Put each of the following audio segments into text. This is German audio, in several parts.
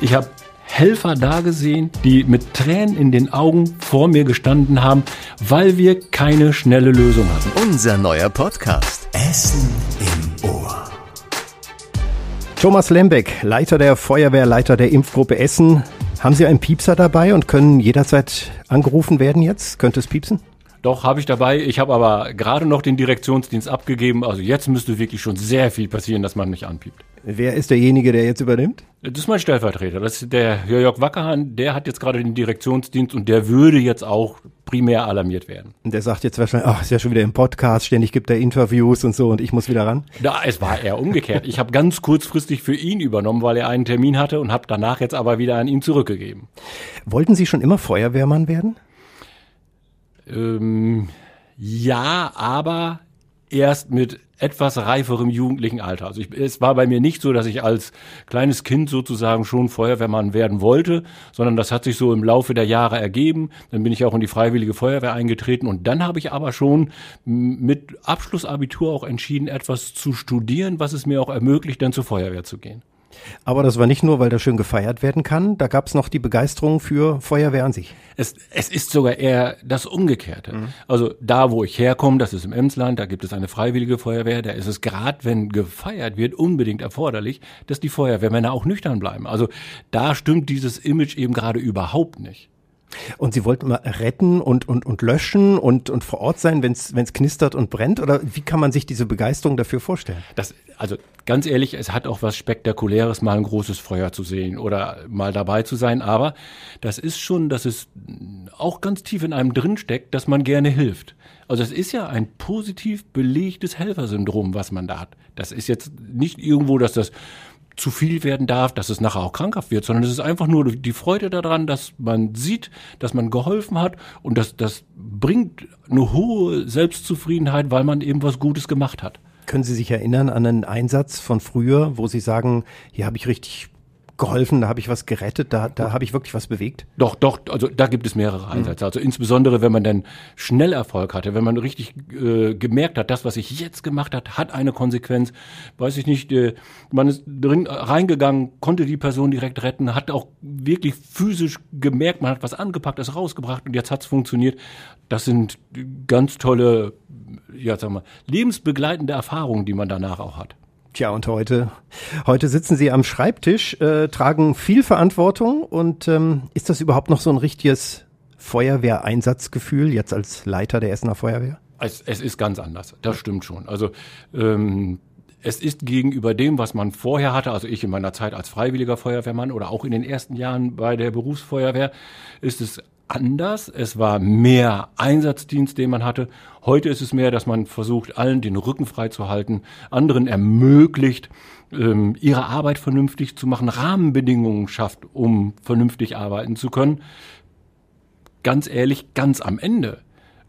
Ich habe Helfer da gesehen, die mit Tränen in den Augen vor mir gestanden haben, weil wir keine schnelle Lösung hatten. Unser neuer Podcast. Essen im Ohr. Thomas Lembeck, Leiter der Feuerwehr, Leiter der Impfgruppe Essen. Haben Sie einen Piepser dabei und können jederzeit angerufen werden jetzt? Könnte es piepsen? Doch, habe ich dabei. Ich habe aber gerade noch den Direktionsdienst abgegeben. Also jetzt müsste wirklich schon sehr viel passieren, dass man mich anpiept. Wer ist derjenige, der jetzt übernimmt? Das ist mein Stellvertreter. Das ist der Jörg Wackerhahn. Der hat jetzt gerade den Direktionsdienst und der würde jetzt auch primär alarmiert werden. Und der sagt jetzt wahrscheinlich, ach, ist ja schon wieder im Podcast, ständig gibt er Interviews und so und ich muss wieder ran. Da, es war eher umgekehrt. Ich habe ganz kurzfristig für ihn übernommen, weil er einen Termin hatte und habe danach jetzt aber wieder an ihn zurückgegeben. Wollten Sie schon immer Feuerwehrmann werden? Ähm, ja, aber erst mit etwas reiferem jugendlichen Alter. Also ich, es war bei mir nicht so, dass ich als kleines Kind sozusagen schon Feuerwehrmann werden wollte, sondern das hat sich so im Laufe der Jahre ergeben. Dann bin ich auch in die Freiwillige Feuerwehr eingetreten und dann habe ich aber schon mit Abschlussabitur auch entschieden, etwas zu studieren, was es mir auch ermöglicht, dann zur Feuerwehr zu gehen. Aber das war nicht nur, weil da schön gefeiert werden kann, da gab es noch die Begeisterung für Feuerwehr an sich. Es, es ist sogar eher das Umgekehrte. Mhm. Also da, wo ich herkomme, das ist im Emsland, da gibt es eine freiwillige Feuerwehr, da ist es gerade, wenn gefeiert wird, unbedingt erforderlich, dass die Feuerwehrmänner auch nüchtern bleiben. Also da stimmt dieses Image eben gerade überhaupt nicht. Und Sie wollten mal retten und, und, und löschen und, und vor Ort sein, wenn es knistert und brennt? Oder wie kann man sich diese Begeisterung dafür vorstellen? Das, also ganz ehrlich, es hat auch was Spektakuläres, mal ein großes Feuer zu sehen oder mal dabei zu sein. Aber das ist schon, dass es auch ganz tief in einem drinsteckt, dass man gerne hilft. Also es ist ja ein positiv belegtes Helfersyndrom, was man da hat. Das ist jetzt nicht irgendwo, dass das zu viel werden darf, dass es nachher auch krankhaft wird, sondern es ist einfach nur die Freude daran, dass man sieht, dass man geholfen hat und das, das bringt eine hohe Selbstzufriedenheit, weil man eben was Gutes gemacht hat. Können Sie sich erinnern an einen Einsatz von früher, wo Sie sagen, hier habe ich richtig geholfen, da habe ich was gerettet, da, da habe ich wirklich was bewegt? Doch, doch, also da gibt es mehrere Einsätze. Mhm. Also insbesondere, wenn man dann schnell Erfolg hatte, wenn man richtig äh, gemerkt hat, das, was ich jetzt gemacht hat, hat eine Konsequenz. Weiß ich nicht, äh, man ist drin reingegangen, konnte die Person direkt retten, hat auch wirklich physisch gemerkt, man hat was angepackt, es rausgebracht und jetzt hat's funktioniert. Das sind ganz tolle, ja, sag mal, lebensbegleitende Erfahrungen, die man danach auch hat. Tja, und heute, heute sitzen Sie am Schreibtisch, äh, tragen viel Verantwortung und ähm, ist das überhaupt noch so ein richtiges Feuerwehreinsatzgefühl jetzt als Leiter der Essener Feuerwehr? Es, es ist ganz anders, das stimmt schon. Also ähm, es ist gegenüber dem, was man vorher hatte, also ich in meiner Zeit als freiwilliger Feuerwehrmann oder auch in den ersten Jahren bei der Berufsfeuerwehr, ist es anders. Es war mehr Einsatzdienst, den man hatte. Heute ist es mehr, dass man versucht, allen den Rücken frei zu halten, anderen ermöglicht, ähm, ihre Arbeit vernünftig zu machen, Rahmenbedingungen schafft, um vernünftig arbeiten zu können. Ganz ehrlich, ganz am Ende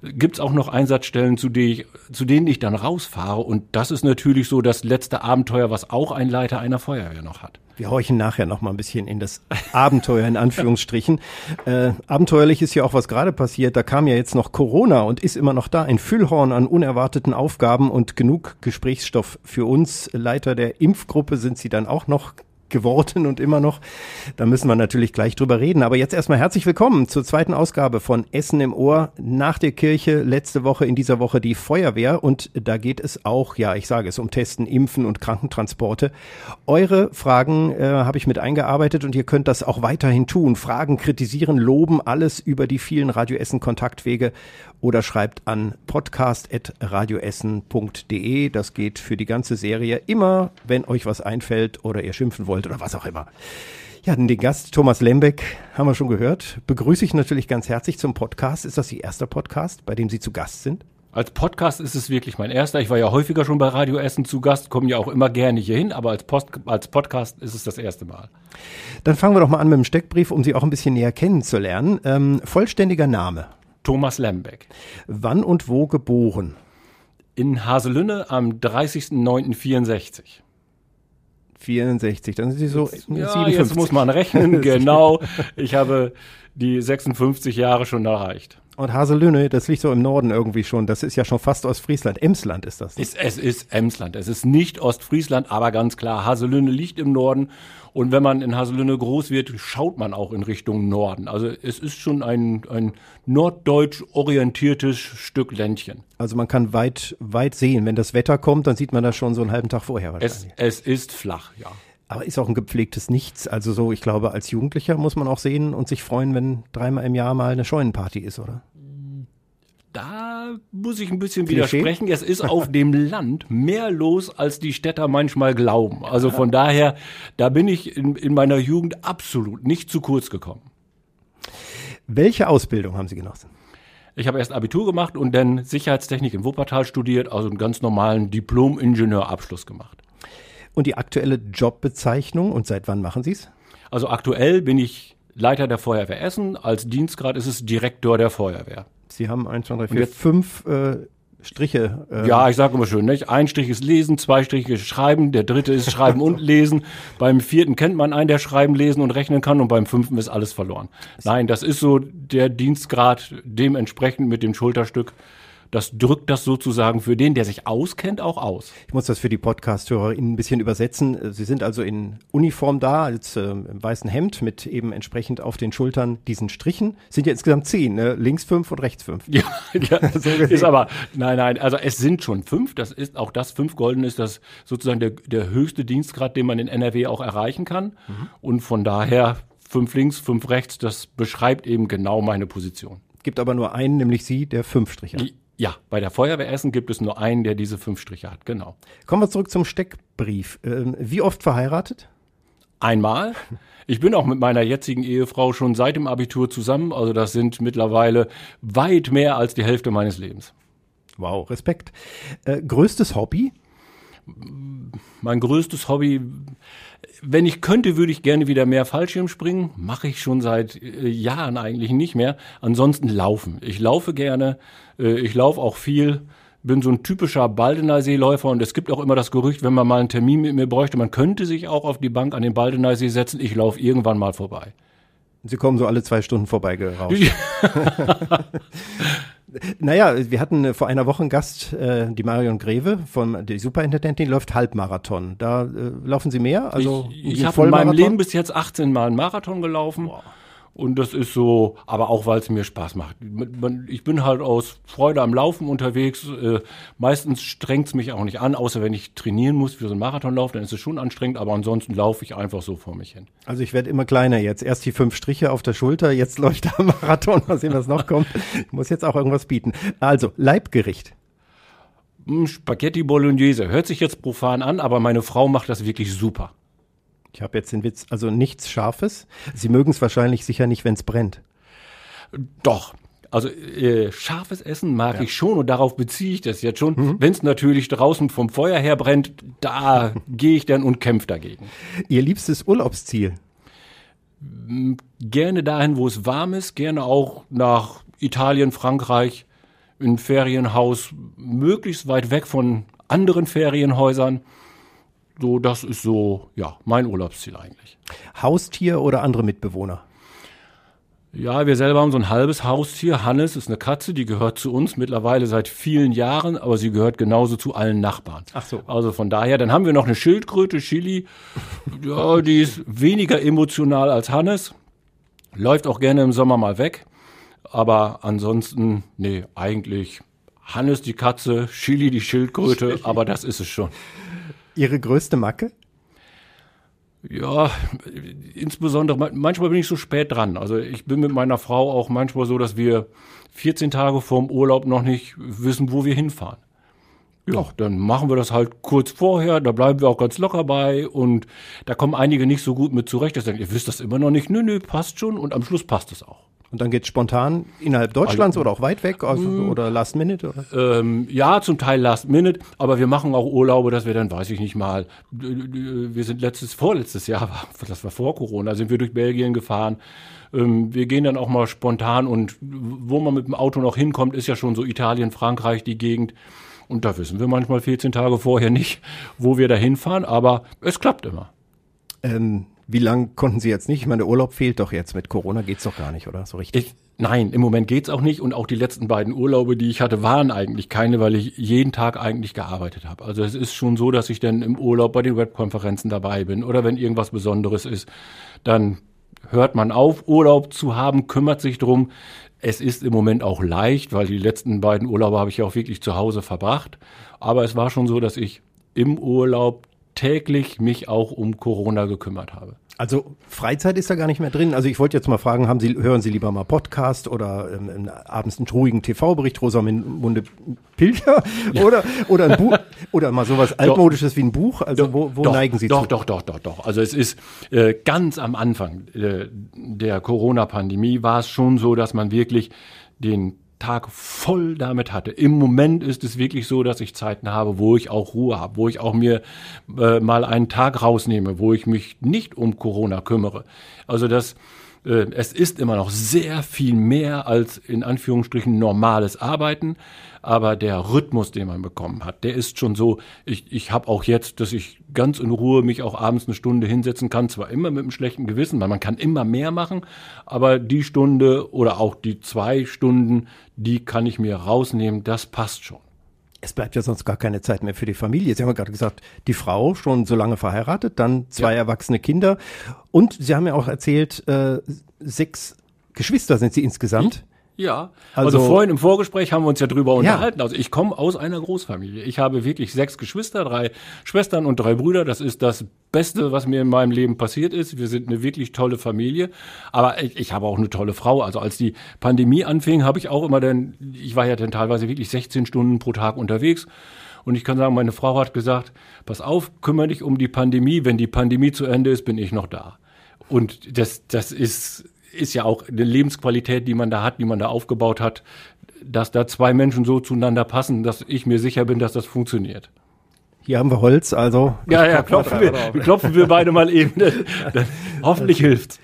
gibt es auch noch Einsatzstellen, zu, denen ich, zu denen ich dann rausfahre. Und das ist natürlich so das letzte Abenteuer, was auch ein Leiter einer Feuerwehr noch hat. Wir horchen nachher noch mal ein bisschen in das Abenteuer in Anführungsstrichen. Äh, abenteuerlich ist ja auch was gerade passiert. Da kam ja jetzt noch Corona und ist immer noch da. Ein Füllhorn an unerwarteten Aufgaben und genug Gesprächsstoff für uns. Leiter der Impfgruppe sind Sie dann auch noch geworden und immer noch. Da müssen wir natürlich gleich drüber reden. Aber jetzt erstmal herzlich willkommen zur zweiten Ausgabe von Essen im Ohr nach der Kirche. Letzte Woche, in dieser Woche die Feuerwehr. Und da geht es auch, ja, ich sage es, um Testen, Impfen und Krankentransporte. Eure Fragen äh, habe ich mit eingearbeitet und ihr könnt das auch weiterhin tun. Fragen, kritisieren, loben, alles über die vielen Radio Essen Kontaktwege oder schreibt an podcast.radioessen.de. Das geht für die ganze Serie immer, wenn euch was einfällt oder ihr schimpfen wollt oder was auch immer. Ja, den Gast Thomas Lembeck haben wir schon gehört. Begrüße ich natürlich ganz herzlich zum Podcast. Ist das Ihr erster Podcast, bei dem Sie zu Gast sind? Als Podcast ist es wirklich mein erster. Ich war ja häufiger schon bei Radio Essen zu Gast, komme ja auch immer gerne hier hin, aber als, Post, als Podcast ist es das erste Mal. Dann fangen wir doch mal an mit dem Steckbrief, um Sie auch ein bisschen näher kennenzulernen. Ähm, vollständiger Name. Thomas Lembeck. Wann und wo geboren? In Haselünne am 30.09.64. 64, dann sind Sie so jetzt, ja, 57. Jetzt muss man rechnen, genau. Ich habe die 56 Jahre schon erreicht. Und Haselünne, das liegt so im Norden irgendwie schon. Das ist ja schon fast Ostfriesland. Emsland ist das. Ne? Es, es ist Emsland. Es ist nicht Ostfriesland, aber ganz klar, Haselünne liegt im Norden. Und wenn man in Haselünne groß wird, schaut man auch in Richtung Norden. Also es ist schon ein, ein norddeutsch orientiertes Stück Ländchen. Also man kann weit, weit sehen. Wenn das Wetter kommt, dann sieht man das schon so einen halben Tag vorher wahrscheinlich. Es, es ist flach, ja. Aber ist auch ein gepflegtes Nichts. Also so, ich glaube, als Jugendlicher muss man auch sehen und sich freuen, wenn dreimal im Jahr mal eine Scheunenparty ist, oder? Da muss ich ein bisschen widersprechen. Es ist auf dem Land mehr los, als die Städter manchmal glauben. Also von daher, da bin ich in, in meiner Jugend absolut nicht zu kurz gekommen. Welche Ausbildung haben Sie genossen? Ich habe erst Abitur gemacht und dann Sicherheitstechnik in Wuppertal studiert, also einen ganz normalen Diplom-Ingenieurabschluss gemacht. Und die aktuelle Jobbezeichnung und seit wann machen Sie es? Also aktuell bin ich Leiter der Feuerwehr Essen. Als Dienstgrad ist es Direktor der Feuerwehr. Sie haben eins, zwei, drei, vier, fünf äh, Striche. Äh ja, ich sage immer schön, nicht? ein Strich ist Lesen, zwei Striche ist Schreiben, der dritte ist Schreiben und Lesen. Beim vierten kennt man einen, der Schreiben, Lesen und rechnen kann und beim fünften ist alles verloren. Nein, das ist so der Dienstgrad dementsprechend mit dem Schulterstück das drückt das sozusagen für den, der sich auskennt, auch aus. Ich muss das für die Podcast-Hörer ein bisschen übersetzen. Sie sind also in Uniform da, als äh, im weißen Hemd mit eben entsprechend auf den Schultern diesen Strichen. Sind ja insgesamt zehn, ne? links fünf und rechts fünf. Ja, ja so ist aber, nein, nein, also es sind schon fünf. Das ist auch das fünf Golden ist das sozusagen der, der höchste Dienstgrad, den man in NRW auch erreichen kann. Mhm. Und von daher fünf links, fünf rechts, das beschreibt eben genau meine Position. Gibt aber nur einen, nämlich Sie, der fünf Striche hat. Ja, bei der Feuerwehr Essen gibt es nur einen, der diese fünf Striche hat, genau. Kommen wir zurück zum Steckbrief. Ähm, wie oft verheiratet? Einmal. Ich bin auch mit meiner jetzigen Ehefrau schon seit dem Abitur zusammen, also das sind mittlerweile weit mehr als die Hälfte meines Lebens. Wow, Respekt. Äh, größtes Hobby? Mein größtes Hobby, wenn ich könnte, würde ich gerne wieder mehr Fallschirm springen. Mache ich schon seit äh, Jahren eigentlich nicht mehr. Ansonsten laufen. Ich laufe gerne. Äh, ich laufe auch viel. Bin so ein typischer Baldener Seeläufer und es gibt auch immer das Gerücht, wenn man mal einen Termin mit mir bräuchte, man könnte sich auch auf die Bank an den Baldener See setzen. Ich laufe irgendwann mal vorbei. Sie kommen so alle zwei Stunden vorbeigerauscht. Naja, wir hatten äh, vor einer Woche einen Gast, äh, die Marion Greve von der Superintendentin, läuft Halbmarathon. Da äh, laufen Sie mehr? Also ich, ich habe in meinem Leben bis jetzt 18 Mal einen Marathon gelaufen. Boah. Und das ist so, aber auch weil es mir Spaß macht. Ich bin halt aus Freude am Laufen unterwegs. Äh, meistens strengt es mich auch nicht an, außer wenn ich trainieren muss für so einen Marathonlauf, dann ist es schon anstrengend, aber ansonsten laufe ich einfach so vor mich hin. Also ich werde immer kleiner jetzt. Erst die fünf Striche auf der Schulter, jetzt läuft der Marathon. Mal sehen, was noch kommt. Ich muss jetzt auch irgendwas bieten. Also, Leibgericht. Hm, Spaghetti Bolognese. Hört sich jetzt profan an, aber meine Frau macht das wirklich super. Ich habe jetzt den Witz, also nichts Scharfes. Sie mögen es wahrscheinlich sicher nicht, wenn es brennt. Doch. Also äh, scharfes Essen mag ja. ich schon und darauf beziehe ich das jetzt schon. Mhm. Wenn es natürlich draußen vom Feuer her brennt, da gehe ich dann und kämpfe dagegen. Ihr liebstes Urlaubsziel? Gerne dahin, wo es warm ist, gerne auch nach Italien, Frankreich, in Ferienhaus, möglichst weit weg von anderen Ferienhäusern. So, das ist so, ja, mein Urlaubsziel eigentlich. Haustier oder andere Mitbewohner? Ja, wir selber haben so ein halbes Haustier. Hannes ist eine Katze, die gehört zu uns mittlerweile seit vielen Jahren, aber sie gehört genauso zu allen Nachbarn. Ach so. Also von daher, dann haben wir noch eine Schildkröte, Chili. Ja, die ist weniger emotional als Hannes. Läuft auch gerne im Sommer mal weg. Aber ansonsten, nee, eigentlich Hannes die Katze, Chili die Schildkröte, aber das ist es schon. Ihre größte Macke? Ja, insbesondere, manchmal bin ich so spät dran. Also ich bin mit meiner Frau auch manchmal so, dass wir 14 Tage vorm Urlaub noch nicht wissen, wo wir hinfahren. Ja, dann machen wir das halt kurz vorher, da bleiben wir auch ganz locker bei und da kommen einige nicht so gut mit zurecht, dass sagen, ihr wisst das immer noch nicht, nö, nö, passt schon und am Schluss passt es auch. Und dann geht spontan innerhalb Deutschlands also, oder auch weit weg also, mm. oder Last Minute? Oder? Ähm, ja, zum Teil Last Minute, aber wir machen auch Urlaube, dass wir dann, weiß ich nicht mal, wir sind letztes, vorletztes Jahr, das war vor Corona, sind wir durch Belgien gefahren. Ähm, wir gehen dann auch mal spontan und wo man mit dem Auto noch hinkommt, ist ja schon so Italien, Frankreich, die Gegend. Und da wissen wir manchmal 14 Tage vorher nicht, wo wir da hinfahren, aber es klappt immer. Ähm, Wie lange konnten Sie jetzt nicht? Ich meine, der Urlaub fehlt doch jetzt. Mit Corona geht's doch gar nicht, oder? So richtig. Ich, nein, im Moment geht's auch nicht. Und auch die letzten beiden Urlaube, die ich hatte, waren eigentlich keine, weil ich jeden Tag eigentlich gearbeitet habe. Also es ist schon so, dass ich dann im Urlaub bei den Webkonferenzen dabei bin oder wenn irgendwas Besonderes ist, dann hört man auf, Urlaub zu haben, kümmert sich drum. Es ist im Moment auch leicht, weil die letzten beiden Urlaube habe ich ja auch wirklich zu Hause verbracht. Aber es war schon so, dass ich im Urlaub täglich mich auch um Corona gekümmert habe. Also Freizeit ist da gar nicht mehr drin. Also ich wollte jetzt mal fragen, haben Sie, hören Sie lieber mal Podcast oder ähm, abends einen ruhigen TV-Bericht, Rosamunde Pilcher ja. oder, oder ein Buch oder mal sowas altmodisches wie ein Buch? Also wo, wo doch, neigen Sie doch, zu? Doch, doch, doch, doch. Also es ist äh, ganz am Anfang äh, der Corona-Pandemie war es schon so, dass man wirklich den Tag voll damit hatte. Im Moment ist es wirklich so, dass ich Zeiten habe, wo ich auch Ruhe habe, wo ich auch mir äh, mal einen Tag rausnehme, wo ich mich nicht um Corona kümmere. Also das äh, es ist immer noch sehr viel mehr als in Anführungsstrichen normales Arbeiten, aber der Rhythmus, den man bekommen hat, der ist schon so, ich, ich habe auch jetzt, dass ich ganz in Ruhe mich auch abends eine Stunde hinsetzen kann, zwar immer mit einem schlechten Gewissen, weil man kann immer mehr machen, aber die Stunde oder auch die zwei Stunden, die kann ich mir rausnehmen, das passt schon. Es bleibt ja sonst gar keine Zeit mehr für die Familie. Sie haben ja gerade gesagt, die Frau schon so lange verheiratet, dann zwei ja. erwachsene Kinder. Und Sie haben ja auch erzählt, äh, sechs Geschwister sind Sie insgesamt. Ja, also, also, vorhin im Vorgespräch haben wir uns ja drüber unterhalten. Ja. Also ich komme aus einer Großfamilie. Ich habe wirklich sechs Geschwister, drei Schwestern und drei Brüder. Das ist das Beste, was mir in meinem Leben passiert ist. Wir sind eine wirklich tolle Familie. Aber ich, ich habe auch eine tolle Frau. Also als die Pandemie anfing, habe ich auch immer dann, ich war ja dann teilweise wirklich 16 Stunden pro Tag unterwegs. Und ich kann sagen, meine Frau hat gesagt, pass auf, kümmere dich um die Pandemie. Wenn die Pandemie zu Ende ist, bin ich noch da. Und das, das ist ist ja auch eine Lebensqualität, die man da hat, die man da aufgebaut hat, dass da zwei Menschen so zueinander passen, dass ich mir sicher bin, dass das funktioniert. Hier haben wir Holz, also. Ja, ja, klopfen wir, klopfen wir beide mal eben. Hoffentlich hilft's.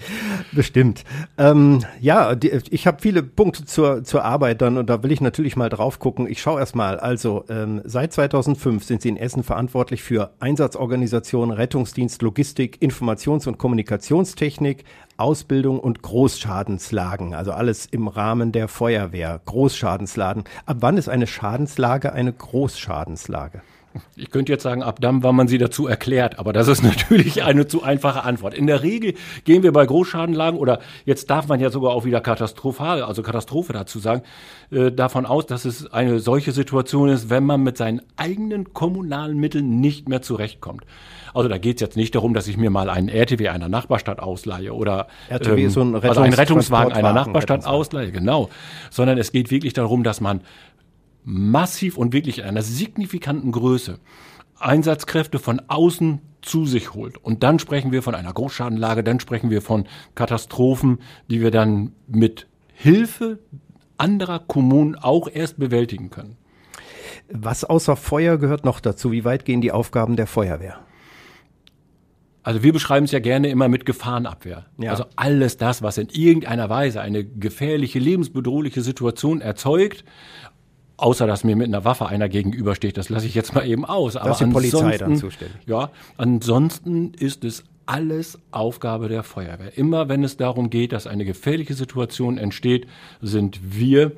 Bestimmt. Ähm, ja, die, ich habe viele Punkte zur, zur Arbeit dann und da will ich natürlich mal drauf gucken. Ich schaue erst mal. Also, ähm, seit 2005 sind Sie in Essen verantwortlich für Einsatzorganisation, Rettungsdienst, Logistik, Informations- und Kommunikationstechnik, Ausbildung und Großschadenslagen. Also alles im Rahmen der Feuerwehr. Großschadenslagen. Ab wann ist eine Schadenslage eine Großschadenslage? Ich könnte jetzt sagen, ab dann, wann man sie dazu erklärt, aber das ist natürlich eine zu einfache Antwort. In der Regel gehen wir bei Großschadenlagen oder jetzt darf man ja sogar auch wieder katastrophal, also Katastrophe dazu sagen, äh, davon aus, dass es eine solche Situation ist, wenn man mit seinen eigenen kommunalen Mitteln nicht mehr zurechtkommt. Also da geht es jetzt nicht darum, dass ich mir mal einen RTW einer Nachbarstadt ausleihe oder RTW ähm, so ein also einen Rettungswagen einer Nachbarstadt ausleihe, genau, sondern es geht wirklich darum, dass man massiv und wirklich in einer signifikanten Größe Einsatzkräfte von außen zu sich holt. Und dann sprechen wir von einer Großschadenlage, dann sprechen wir von Katastrophen, die wir dann mit Hilfe anderer Kommunen auch erst bewältigen können. Was außer Feuer gehört noch dazu? Wie weit gehen die Aufgaben der Feuerwehr? Also wir beschreiben es ja gerne immer mit Gefahrenabwehr. Ja. Also alles das, was in irgendeiner Weise eine gefährliche, lebensbedrohliche Situation erzeugt, außer dass mir mit einer Waffe einer gegenübersteht, das lasse ich jetzt mal eben aus. Aber das ist die Polizei dann zuständig. Ja, ansonsten ist es alles Aufgabe der Feuerwehr. Immer wenn es darum geht, dass eine gefährliche Situation entsteht, sind wir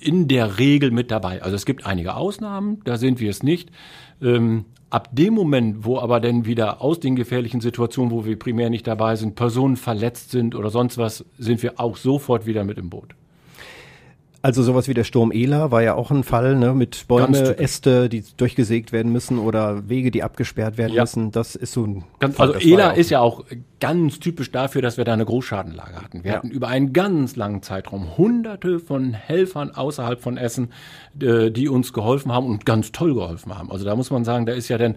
in der Regel mit dabei. Also es gibt einige Ausnahmen, da sind wir es nicht. Ähm, ab dem Moment, wo aber dann wieder aus den gefährlichen Situationen, wo wir primär nicht dabei sind, Personen verletzt sind oder sonst was, sind wir auch sofort wieder mit im Boot. Also sowas wie der Sturm Ela war ja auch ein Fall, ne, mit Bäume, Äste, die durchgesägt werden müssen oder Wege, die abgesperrt werden ja. müssen. Das ist so ein ganz, Fall, Also Ela ja ist ja auch ganz typisch dafür, dass wir da eine Großschadenlage hatten. Wir ja. hatten über einen ganz langen Zeitraum hunderte von Helfern außerhalb von Essen, äh, die uns geholfen haben und ganz toll geholfen haben. Also da muss man sagen, da ist ja dann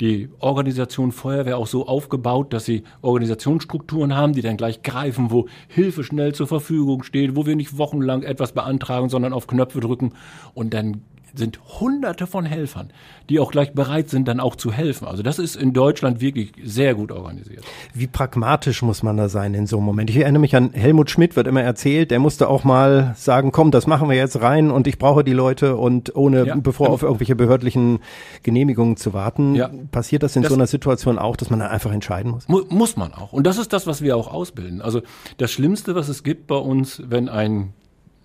die Organisation Feuerwehr auch so aufgebaut, dass sie Organisationsstrukturen haben, die dann gleich greifen, wo Hilfe schnell zur Verfügung steht, wo wir nicht wochenlang etwas beantragen, sondern auf Knöpfe drücken und dann sind hunderte von Helfern, die auch gleich bereit sind, dann auch zu helfen. Also das ist in Deutschland wirklich sehr gut organisiert. Wie pragmatisch muss man da sein in so einem Moment? Ich erinnere mich an Helmut Schmidt, wird immer erzählt, der musste auch mal sagen, komm, das machen wir jetzt rein und ich brauche die Leute und ohne, ja, bevor auf irgendwelche behördlichen Genehmigungen zu warten. Ja, passiert das in das so einer Situation auch, dass man da einfach entscheiden muss? Mu muss man auch. Und das ist das, was wir auch ausbilden. Also das Schlimmste, was es gibt bei uns, wenn ein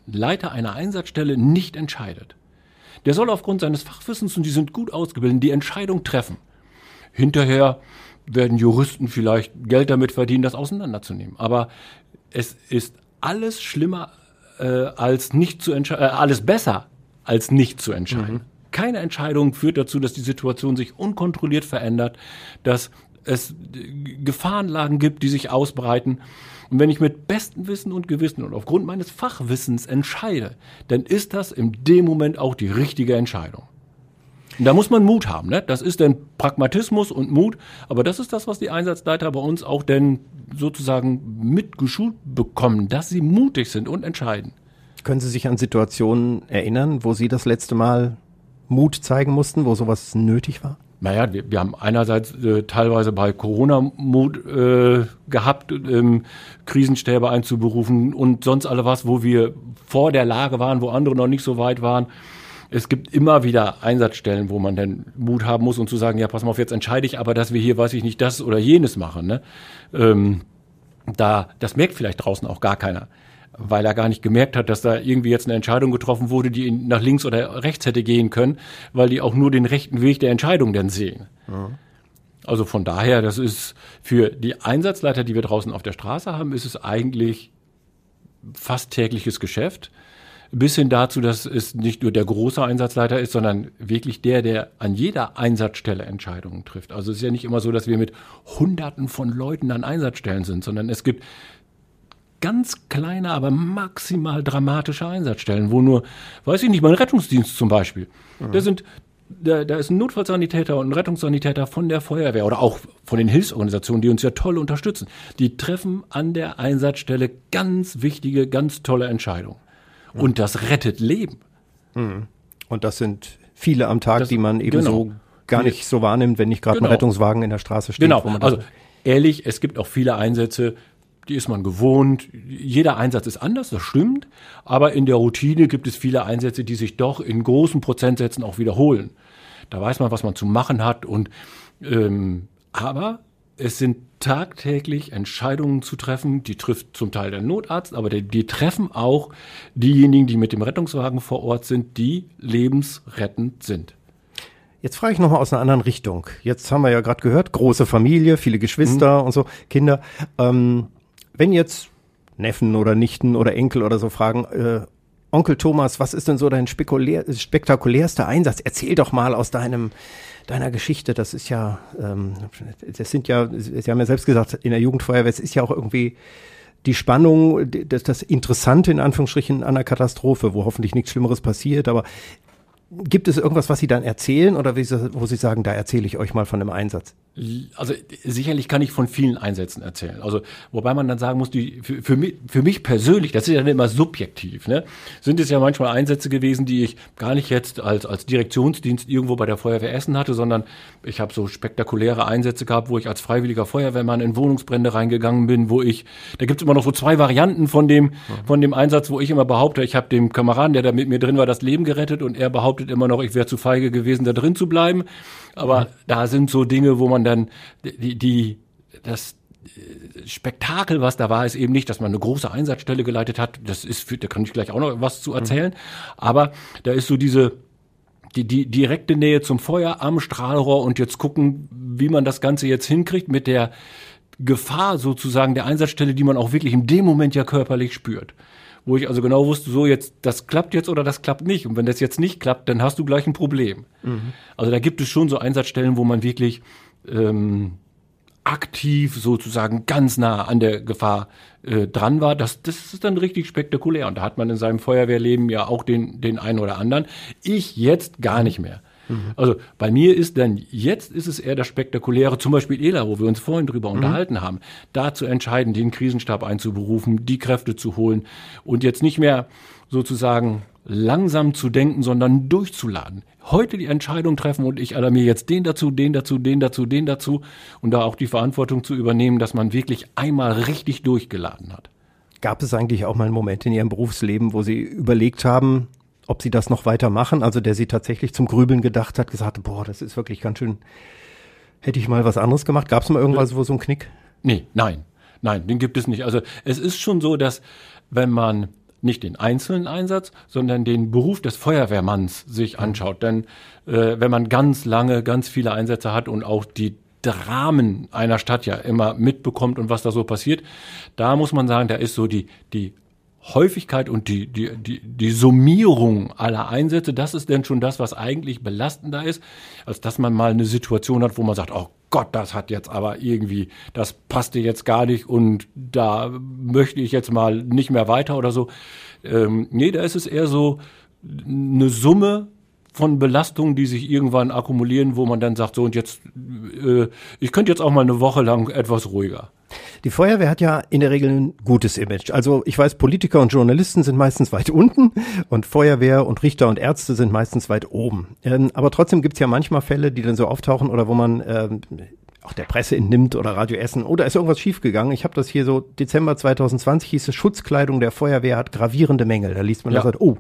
Leiter einer Einsatzstelle nicht entscheidet der soll aufgrund seines Fachwissens, und die sind gut ausgebildet, die Entscheidung treffen. Hinterher werden Juristen vielleicht Geld damit verdienen, das auseinanderzunehmen. Aber es ist alles schlimmer äh, als nicht zu entscheiden, äh, alles besser als nicht zu entscheiden. Mhm. Keine Entscheidung führt dazu, dass die Situation sich unkontrolliert verändert, dass es Gefahrenlagen gibt, die sich ausbreiten. Und wenn ich mit bestem Wissen und Gewissen und aufgrund meines Fachwissens entscheide, dann ist das in dem Moment auch die richtige Entscheidung. Und da muss man Mut haben, ne? Das ist dann Pragmatismus und Mut, aber das ist das, was die Einsatzleiter bei uns auch denn sozusagen mitgeschult bekommen, dass sie mutig sind und entscheiden. Können Sie sich an Situationen erinnern, wo Sie das letzte Mal Mut zeigen mussten, wo sowas nötig war? Naja, wir, wir haben einerseits äh, teilweise bei Corona Mut äh, gehabt, ähm, Krisenstäbe einzuberufen und sonst alle was, wo wir vor der Lage waren, wo andere noch nicht so weit waren. Es gibt immer wieder Einsatzstellen, wo man dann Mut haben muss und zu sagen, ja, pass mal auf, jetzt entscheide ich aber, dass wir hier, weiß ich nicht, das oder jenes machen. Ne? Ähm, da, das merkt vielleicht draußen auch gar keiner weil er gar nicht gemerkt hat, dass da irgendwie jetzt eine Entscheidung getroffen wurde, die nach links oder rechts hätte gehen können, weil die auch nur den rechten Weg der Entscheidung dann sehen. Ja. Also von daher, das ist für die Einsatzleiter, die wir draußen auf der Straße haben, ist es eigentlich fast tägliches Geschäft. Bis hin dazu, dass es nicht nur der große Einsatzleiter ist, sondern wirklich der, der an jeder Einsatzstelle Entscheidungen trifft. Also es ist ja nicht immer so, dass wir mit Hunderten von Leuten an Einsatzstellen sind, sondern es gibt ganz kleine, aber maximal dramatische Einsatzstellen, wo nur, weiß ich nicht, mein Rettungsdienst zum Beispiel, mhm. da sind da, da ist ein Notfallsanitäter und ein Rettungssanitäter von der Feuerwehr oder auch von den Hilfsorganisationen, die uns ja toll unterstützen. Die treffen an der Einsatzstelle ganz wichtige, ganz tolle Entscheidungen. Mhm. Und das rettet Leben. Mhm. Und das sind viele am Tag, das, die man eben genau. so gar nicht so wahrnimmt, wenn nicht gerade genau. ein Rettungswagen in der Straße steht. Genau, also ehrlich, es gibt auch viele Einsätze, die ist man gewohnt. Jeder Einsatz ist anders, das stimmt. Aber in der Routine gibt es viele Einsätze, die sich doch in großen Prozentsätzen auch wiederholen. Da weiß man, was man zu machen hat. Und ähm, aber es sind tagtäglich Entscheidungen zu treffen. Die trifft zum Teil der Notarzt, aber die, die treffen auch diejenigen, die mit dem Rettungswagen vor Ort sind, die lebensrettend sind. Jetzt frage ich nochmal aus einer anderen Richtung. Jetzt haben wir ja gerade gehört, große Familie, viele Geschwister mhm. und so, Kinder. Ähm, wenn jetzt Neffen oder Nichten oder Enkel oder so fragen, äh, Onkel Thomas, was ist denn so dein spektakulärster Einsatz? Erzähl doch mal aus deinem deiner Geschichte. Das ist ja, ähm, das sind ja, Sie haben ja selbst gesagt, in der Jugendfeuerwehr, es ist ja auch irgendwie die Spannung, das, das Interessante in Anführungsstrichen an einer Katastrophe, wo hoffentlich nichts Schlimmeres passiert, aber Gibt es irgendwas, was Sie dann erzählen oder wo Sie sagen, da erzähle ich euch mal von einem Einsatz? Also sicherlich kann ich von vielen Einsätzen erzählen. Also wobei man dann sagen muss, die für, für, mich, für mich persönlich, das ist ja immer subjektiv, ne, sind es ja manchmal Einsätze gewesen, die ich gar nicht jetzt als als Direktionsdienst irgendwo bei der Feuerwehr Essen hatte, sondern ich habe so spektakuläre Einsätze gehabt, wo ich als freiwilliger Feuerwehrmann in Wohnungsbrände reingegangen bin, wo ich, da gibt's immer noch so zwei Varianten von dem von dem Einsatz, wo ich immer behaupte, ich habe dem Kameraden, der da mit mir drin war, das Leben gerettet und er behauptet immer noch, ich wäre zu feige gewesen, da drin zu bleiben. Aber mhm. da sind so Dinge, wo man dann die, die das Spektakel, was da war, ist eben nicht, dass man eine große Einsatzstelle geleitet hat. Das ist, für, da kann ich gleich auch noch was zu erzählen. Mhm. Aber da ist so diese die, die direkte Nähe zum Feuer am Strahlrohr und jetzt gucken, wie man das Ganze jetzt hinkriegt mit der Gefahr sozusagen der Einsatzstelle, die man auch wirklich in dem Moment ja körperlich spürt wo ich also genau wusste, so jetzt, das klappt jetzt oder das klappt nicht. Und wenn das jetzt nicht klappt, dann hast du gleich ein Problem. Mhm. Also da gibt es schon so Einsatzstellen, wo man wirklich ähm, aktiv sozusagen ganz nah an der Gefahr äh, dran war. Das, das ist dann richtig spektakulär. Und da hat man in seinem Feuerwehrleben ja auch den, den einen oder anderen. Ich jetzt gar nicht mehr. Mhm. Also bei mir ist dann, jetzt ist es eher das Spektakuläre, zum Beispiel ELA, wo wir uns vorhin drüber mhm. unterhalten haben, da zu entscheiden, den Krisenstab einzuberufen, die Kräfte zu holen und jetzt nicht mehr sozusagen langsam zu denken, sondern durchzuladen. Heute die Entscheidung treffen und ich alarmiere jetzt den dazu, den dazu, den dazu, den dazu und da auch die Verantwortung zu übernehmen, dass man wirklich einmal richtig durchgeladen hat. Gab es eigentlich auch mal einen Moment in Ihrem Berufsleben, wo Sie überlegt haben, ob Sie das noch weiter machen? Also der Sie tatsächlich zum Grübeln gedacht hat, gesagt, boah, das ist wirklich ganz schön, hätte ich mal was anderes gemacht? Gab es mal irgendwas, wo so ein Knick? Nee, nein, nein, den gibt es nicht. Also es ist schon so, dass wenn man nicht den einzelnen Einsatz, sondern den Beruf des Feuerwehrmanns sich anschaut. Denn äh, wenn man ganz lange, ganz viele Einsätze hat und auch die Dramen einer Stadt ja immer mitbekommt und was da so passiert, da muss man sagen, da ist so die, die Häufigkeit und die, die, die, die Summierung aller Einsätze, das ist denn schon das, was eigentlich belastender ist, als dass man mal eine Situation hat, wo man sagt, oh Gott, das hat jetzt aber irgendwie, das passte jetzt gar nicht und da möchte ich jetzt mal nicht mehr weiter oder so. Ähm, nee, da ist es eher so eine Summe von Belastungen, die sich irgendwann akkumulieren, wo man dann sagt, so und jetzt, äh, ich könnte jetzt auch mal eine Woche lang etwas ruhiger. Die Feuerwehr hat ja in der Regel ein gutes Image. Also ich weiß, Politiker und Journalisten sind meistens weit unten und Feuerwehr und Richter und Ärzte sind meistens weit oben. Ähm, aber trotzdem gibt's ja manchmal Fälle, die dann so auftauchen oder wo man ähm, auch der Presse entnimmt oder Radio Essen oder ist irgendwas schiefgegangen. Ich habe das hier so Dezember 2020 hieß es Schutzkleidung der Feuerwehr hat gravierende Mängel. Da liest man ja. das halt, oh,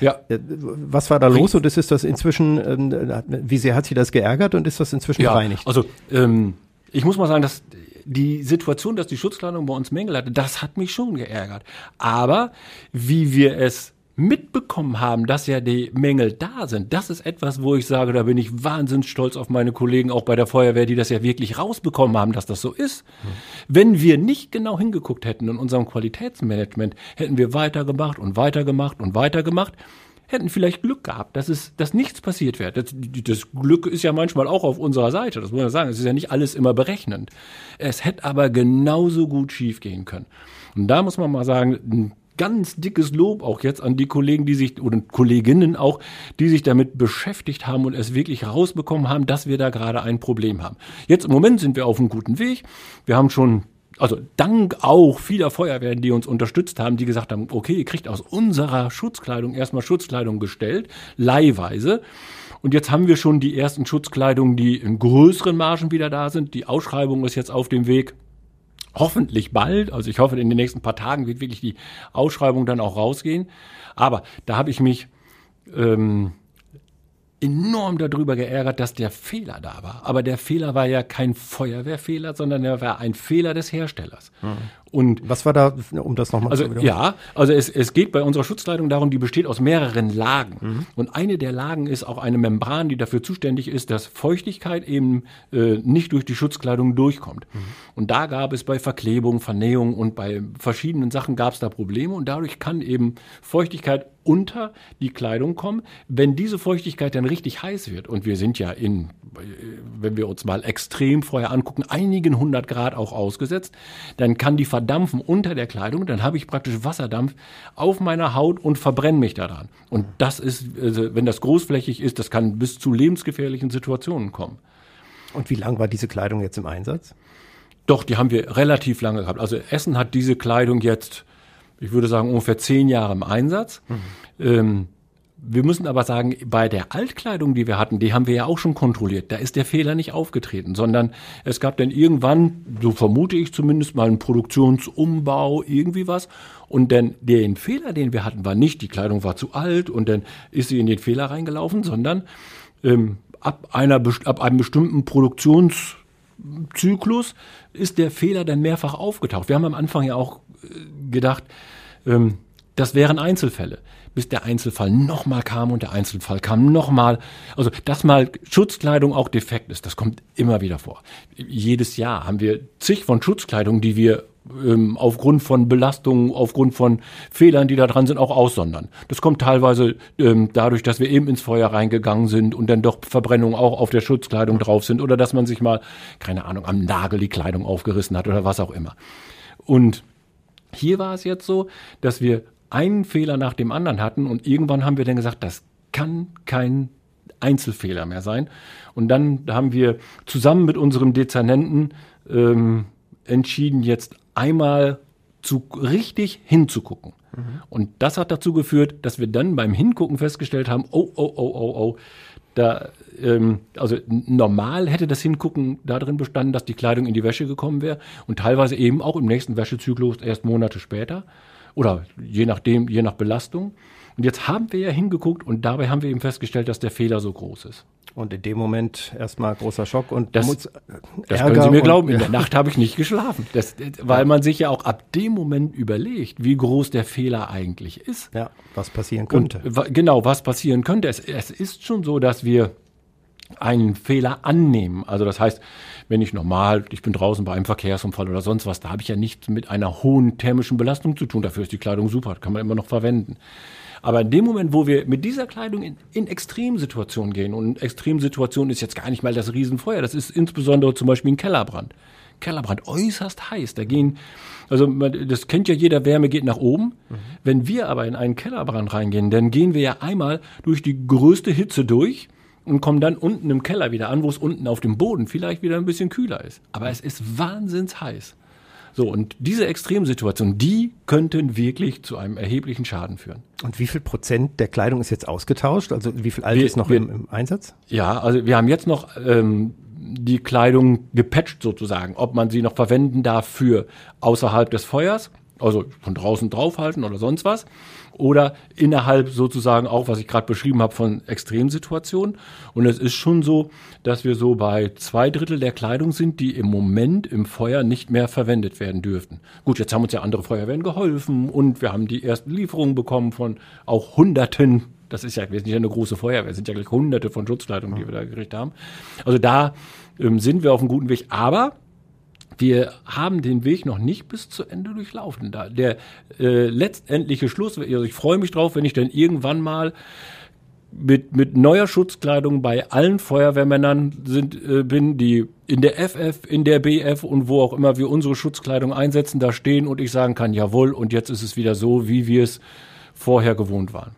ja. Äh, was war da los und ist, ist das inzwischen, äh, wie sehr hat sie das geärgert und ist das inzwischen ja, bereinigt? Also ähm, ich muss mal sagen, dass die Situation, dass die Schutzkleidung bei uns Mängel hatte, das hat mich schon geärgert. Aber wie wir es mitbekommen haben, dass ja die Mängel da sind, das ist etwas, wo ich sage, da bin ich wahnsinnig stolz auf meine Kollegen auch bei der Feuerwehr, die das ja wirklich rausbekommen haben, dass das so ist. Mhm. Wenn wir nicht genau hingeguckt hätten in unserem Qualitätsmanagement, hätten wir weitergemacht und weitergemacht und weitergemacht hätten vielleicht Glück gehabt, dass es, dass nichts passiert wäre. Das, das Glück ist ja manchmal auch auf unserer Seite, das muss man sagen. Es ist ja nicht alles immer berechnend. Es hätte aber genauso gut schiefgehen können. Und da muss man mal sagen, ein ganz dickes Lob auch jetzt an die Kollegen, die sich, oder Kolleginnen auch, die sich damit beschäftigt haben und es wirklich rausbekommen haben, dass wir da gerade ein Problem haben. Jetzt im Moment sind wir auf einem guten Weg. Wir haben schon also dank auch vieler Feuerwehren, die uns unterstützt haben, die gesagt haben, okay, ihr kriegt aus unserer Schutzkleidung erstmal Schutzkleidung gestellt, leihweise. Und jetzt haben wir schon die ersten Schutzkleidungen, die in größeren Margen wieder da sind. Die Ausschreibung ist jetzt auf dem Weg. Hoffentlich bald. Also ich hoffe, in den nächsten paar Tagen wird wirklich die Ausschreibung dann auch rausgehen. Aber da habe ich mich ähm, enorm darüber geärgert, dass der Fehler da war. Aber der Fehler war ja kein Feuerwehrfehler, sondern er war ein Fehler des Herstellers. Mhm. Und was war da, um das nochmal also, zu wiederholen? Ja, also es, es geht bei unserer Schutzkleidung darum, die besteht aus mehreren Lagen. Mhm. Und eine der Lagen ist auch eine Membran, die dafür zuständig ist, dass Feuchtigkeit eben äh, nicht durch die Schutzkleidung durchkommt. Mhm. Und da gab es bei Verklebung, Vernähung und bei verschiedenen Sachen gab es da Probleme und dadurch kann eben Feuchtigkeit unter die Kleidung kommen. Wenn diese Feuchtigkeit dann richtig heiß wird, und wir sind ja in, wenn wir uns mal extrem vorher angucken, einigen hundert Grad auch ausgesetzt, dann kann die verdampfen unter der Kleidung, dann habe ich praktisch Wasserdampf auf meiner Haut und verbrenne mich daran. Und das ist, also wenn das großflächig ist, das kann bis zu lebensgefährlichen Situationen kommen. Und wie lang war diese Kleidung jetzt im Einsatz? Doch, die haben wir relativ lange gehabt. Also Essen hat diese Kleidung jetzt ich würde sagen, ungefähr zehn Jahre im Einsatz. Mhm. Ähm, wir müssen aber sagen, bei der Altkleidung, die wir hatten, die haben wir ja auch schon kontrolliert. Da ist der Fehler nicht aufgetreten, sondern es gab dann irgendwann, so vermute ich zumindest mal, einen Produktionsumbau, irgendwie was. Und dann den Fehler, den wir hatten, war nicht, die Kleidung war zu alt und dann ist sie in den Fehler reingelaufen, sondern ähm, ab, einer, ab einem bestimmten Produktionszyklus ist der Fehler dann mehrfach aufgetaucht. Wir haben am Anfang ja auch äh, gedacht, ähm, das wären Einzelfälle, bis der Einzelfall nochmal kam und der Einzelfall kam nochmal. Also, dass mal Schutzkleidung auch defekt ist, das kommt immer wieder vor. Jedes Jahr haben wir zig von Schutzkleidung, die wir ähm, aufgrund von Belastungen, aufgrund von Fehlern, die da dran sind, auch aussondern. Das kommt teilweise ähm, dadurch, dass wir eben ins Feuer reingegangen sind und dann doch Verbrennungen auch auf der Schutzkleidung drauf sind oder dass man sich mal, keine Ahnung, am Nagel die Kleidung aufgerissen hat oder was auch immer. Und hier war es jetzt so, dass wir einen Fehler nach dem anderen hatten und irgendwann haben wir dann gesagt, das kann kein Einzelfehler mehr sein. Und dann haben wir zusammen mit unserem Dezernenten ähm, entschieden, jetzt einmal zu richtig hinzugucken. Mhm. Und das hat dazu geführt, dass wir dann beim Hingucken festgestellt haben, oh, oh, oh, oh, oh, da, ähm, also normal hätte das Hingucken darin bestanden, dass die Kleidung in die Wäsche gekommen wäre und teilweise eben auch im nächsten Wäschezyklus erst Monate später oder je nachdem, je nach Belastung. Und jetzt haben wir ja hingeguckt und dabei haben wir eben festgestellt, dass der Fehler so groß ist. Und in dem Moment erstmal großer Schock und das, muss, das können Sie mir glauben, in der Nacht habe ich nicht geschlafen. Das, weil man sich ja auch ab dem Moment überlegt, wie groß der Fehler eigentlich ist. Ja, was passieren könnte. Und, genau, was passieren könnte. Es, es ist schon so, dass wir einen Fehler annehmen. Also das heißt, wenn ich normal, ich bin draußen bei einem Verkehrsunfall oder sonst was, da habe ich ja nichts mit einer hohen thermischen Belastung zu tun. Dafür ist die Kleidung super, kann man immer noch verwenden. Aber in dem Moment, wo wir mit dieser Kleidung in, in Extremsituationen gehen, und Extremsituation ist jetzt gar nicht mal das Riesenfeuer, das ist insbesondere zum Beispiel ein Kellerbrand. Kellerbrand äußerst heiß. Da gehen, also das kennt ja jeder, Wärme geht nach oben. Mhm. Wenn wir aber in einen Kellerbrand reingehen, dann gehen wir ja einmal durch die größte Hitze durch und kommen dann unten im Keller wieder an, wo es unten auf dem Boden vielleicht wieder ein bisschen kühler ist. Aber es ist wahnsinns heiß. So, und diese Extremsituation, die könnten wirklich zu einem erheblichen Schaden führen. Und wie viel Prozent der Kleidung ist jetzt ausgetauscht? Also wie viel alt wir, ist noch wir, im, im, Einsatz? Ja, also wir haben jetzt noch ähm, die Kleidung gepatcht sozusagen, ob man sie noch verwenden darf für außerhalb des Feuers, also von draußen draufhalten oder sonst was oder innerhalb sozusagen auch, was ich gerade beschrieben habe, von Extremsituationen. Und es ist schon so, dass wir so bei zwei Drittel der Kleidung sind, die im Moment im Feuer nicht mehr verwendet werden dürften. Gut, jetzt haben uns ja andere Feuerwehren geholfen und wir haben die ersten Lieferungen bekommen von auch Hunderten das ist ja, wir sind ja eine große Feuerwehr, es sind ja gleich hunderte von Schutzleitungen, die wir da gekriegt haben. Also da ähm, sind wir auf einem guten Weg. Aber wir haben den Weg noch nicht bis zu Ende durchlaufen. Da der äh, letztendliche Schluss, also ich freue mich drauf, wenn ich dann irgendwann mal mit, mit neuer Schutzkleidung bei allen Feuerwehrmännern sind, äh, bin, die in der FF, in der BF und wo auch immer wir unsere Schutzkleidung einsetzen, da stehen und ich sagen kann, jawohl, und jetzt ist es wieder so, wie wir es vorher gewohnt waren.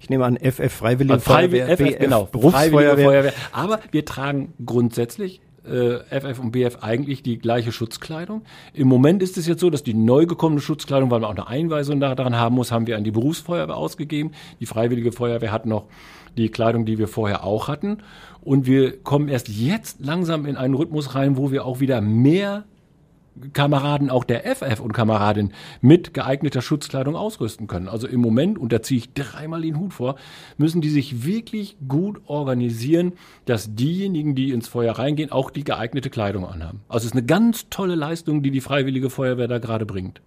Ich nehme an, FF Freiwillige Feuerwehr, FF, BF, genau, Berufsfeuerwehr. Feuerwehr. Aber wir tragen grundsätzlich äh, FF und BF eigentlich die gleiche Schutzkleidung. Im Moment ist es jetzt so, dass die neu gekommene Schutzkleidung, weil man auch eine Einweisung daran haben muss, haben wir an die Berufsfeuerwehr ausgegeben. Die Freiwillige Feuerwehr hat noch die Kleidung, die wir vorher auch hatten. Und wir kommen erst jetzt langsam in einen Rhythmus rein, wo wir auch wieder mehr Kameraden auch der FF und Kameradin mit geeigneter Schutzkleidung ausrüsten können. Also im Moment, und da ziehe ich dreimal den Hut vor, müssen die sich wirklich gut organisieren, dass diejenigen, die ins Feuer reingehen, auch die geeignete Kleidung anhaben. Also es ist eine ganz tolle Leistung, die die Freiwillige Feuerwehr da gerade bringt.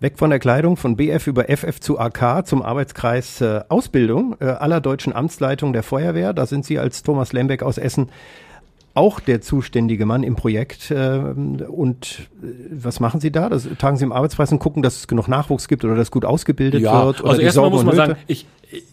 Weg von der Kleidung, von BF über FF zu AK zum Arbeitskreis äh, Ausbildung äh, aller deutschen Amtsleitungen der Feuerwehr. Da sind Sie als Thomas Lembeck aus Essen auch der zuständige Mann im Projekt. Äh, und äh, was machen Sie da? Das tagen Sie im Arbeitspreis und gucken, dass es genug Nachwuchs gibt oder dass gut ausgebildet ja, wird? Oder also erstmal muss man sagen, ich,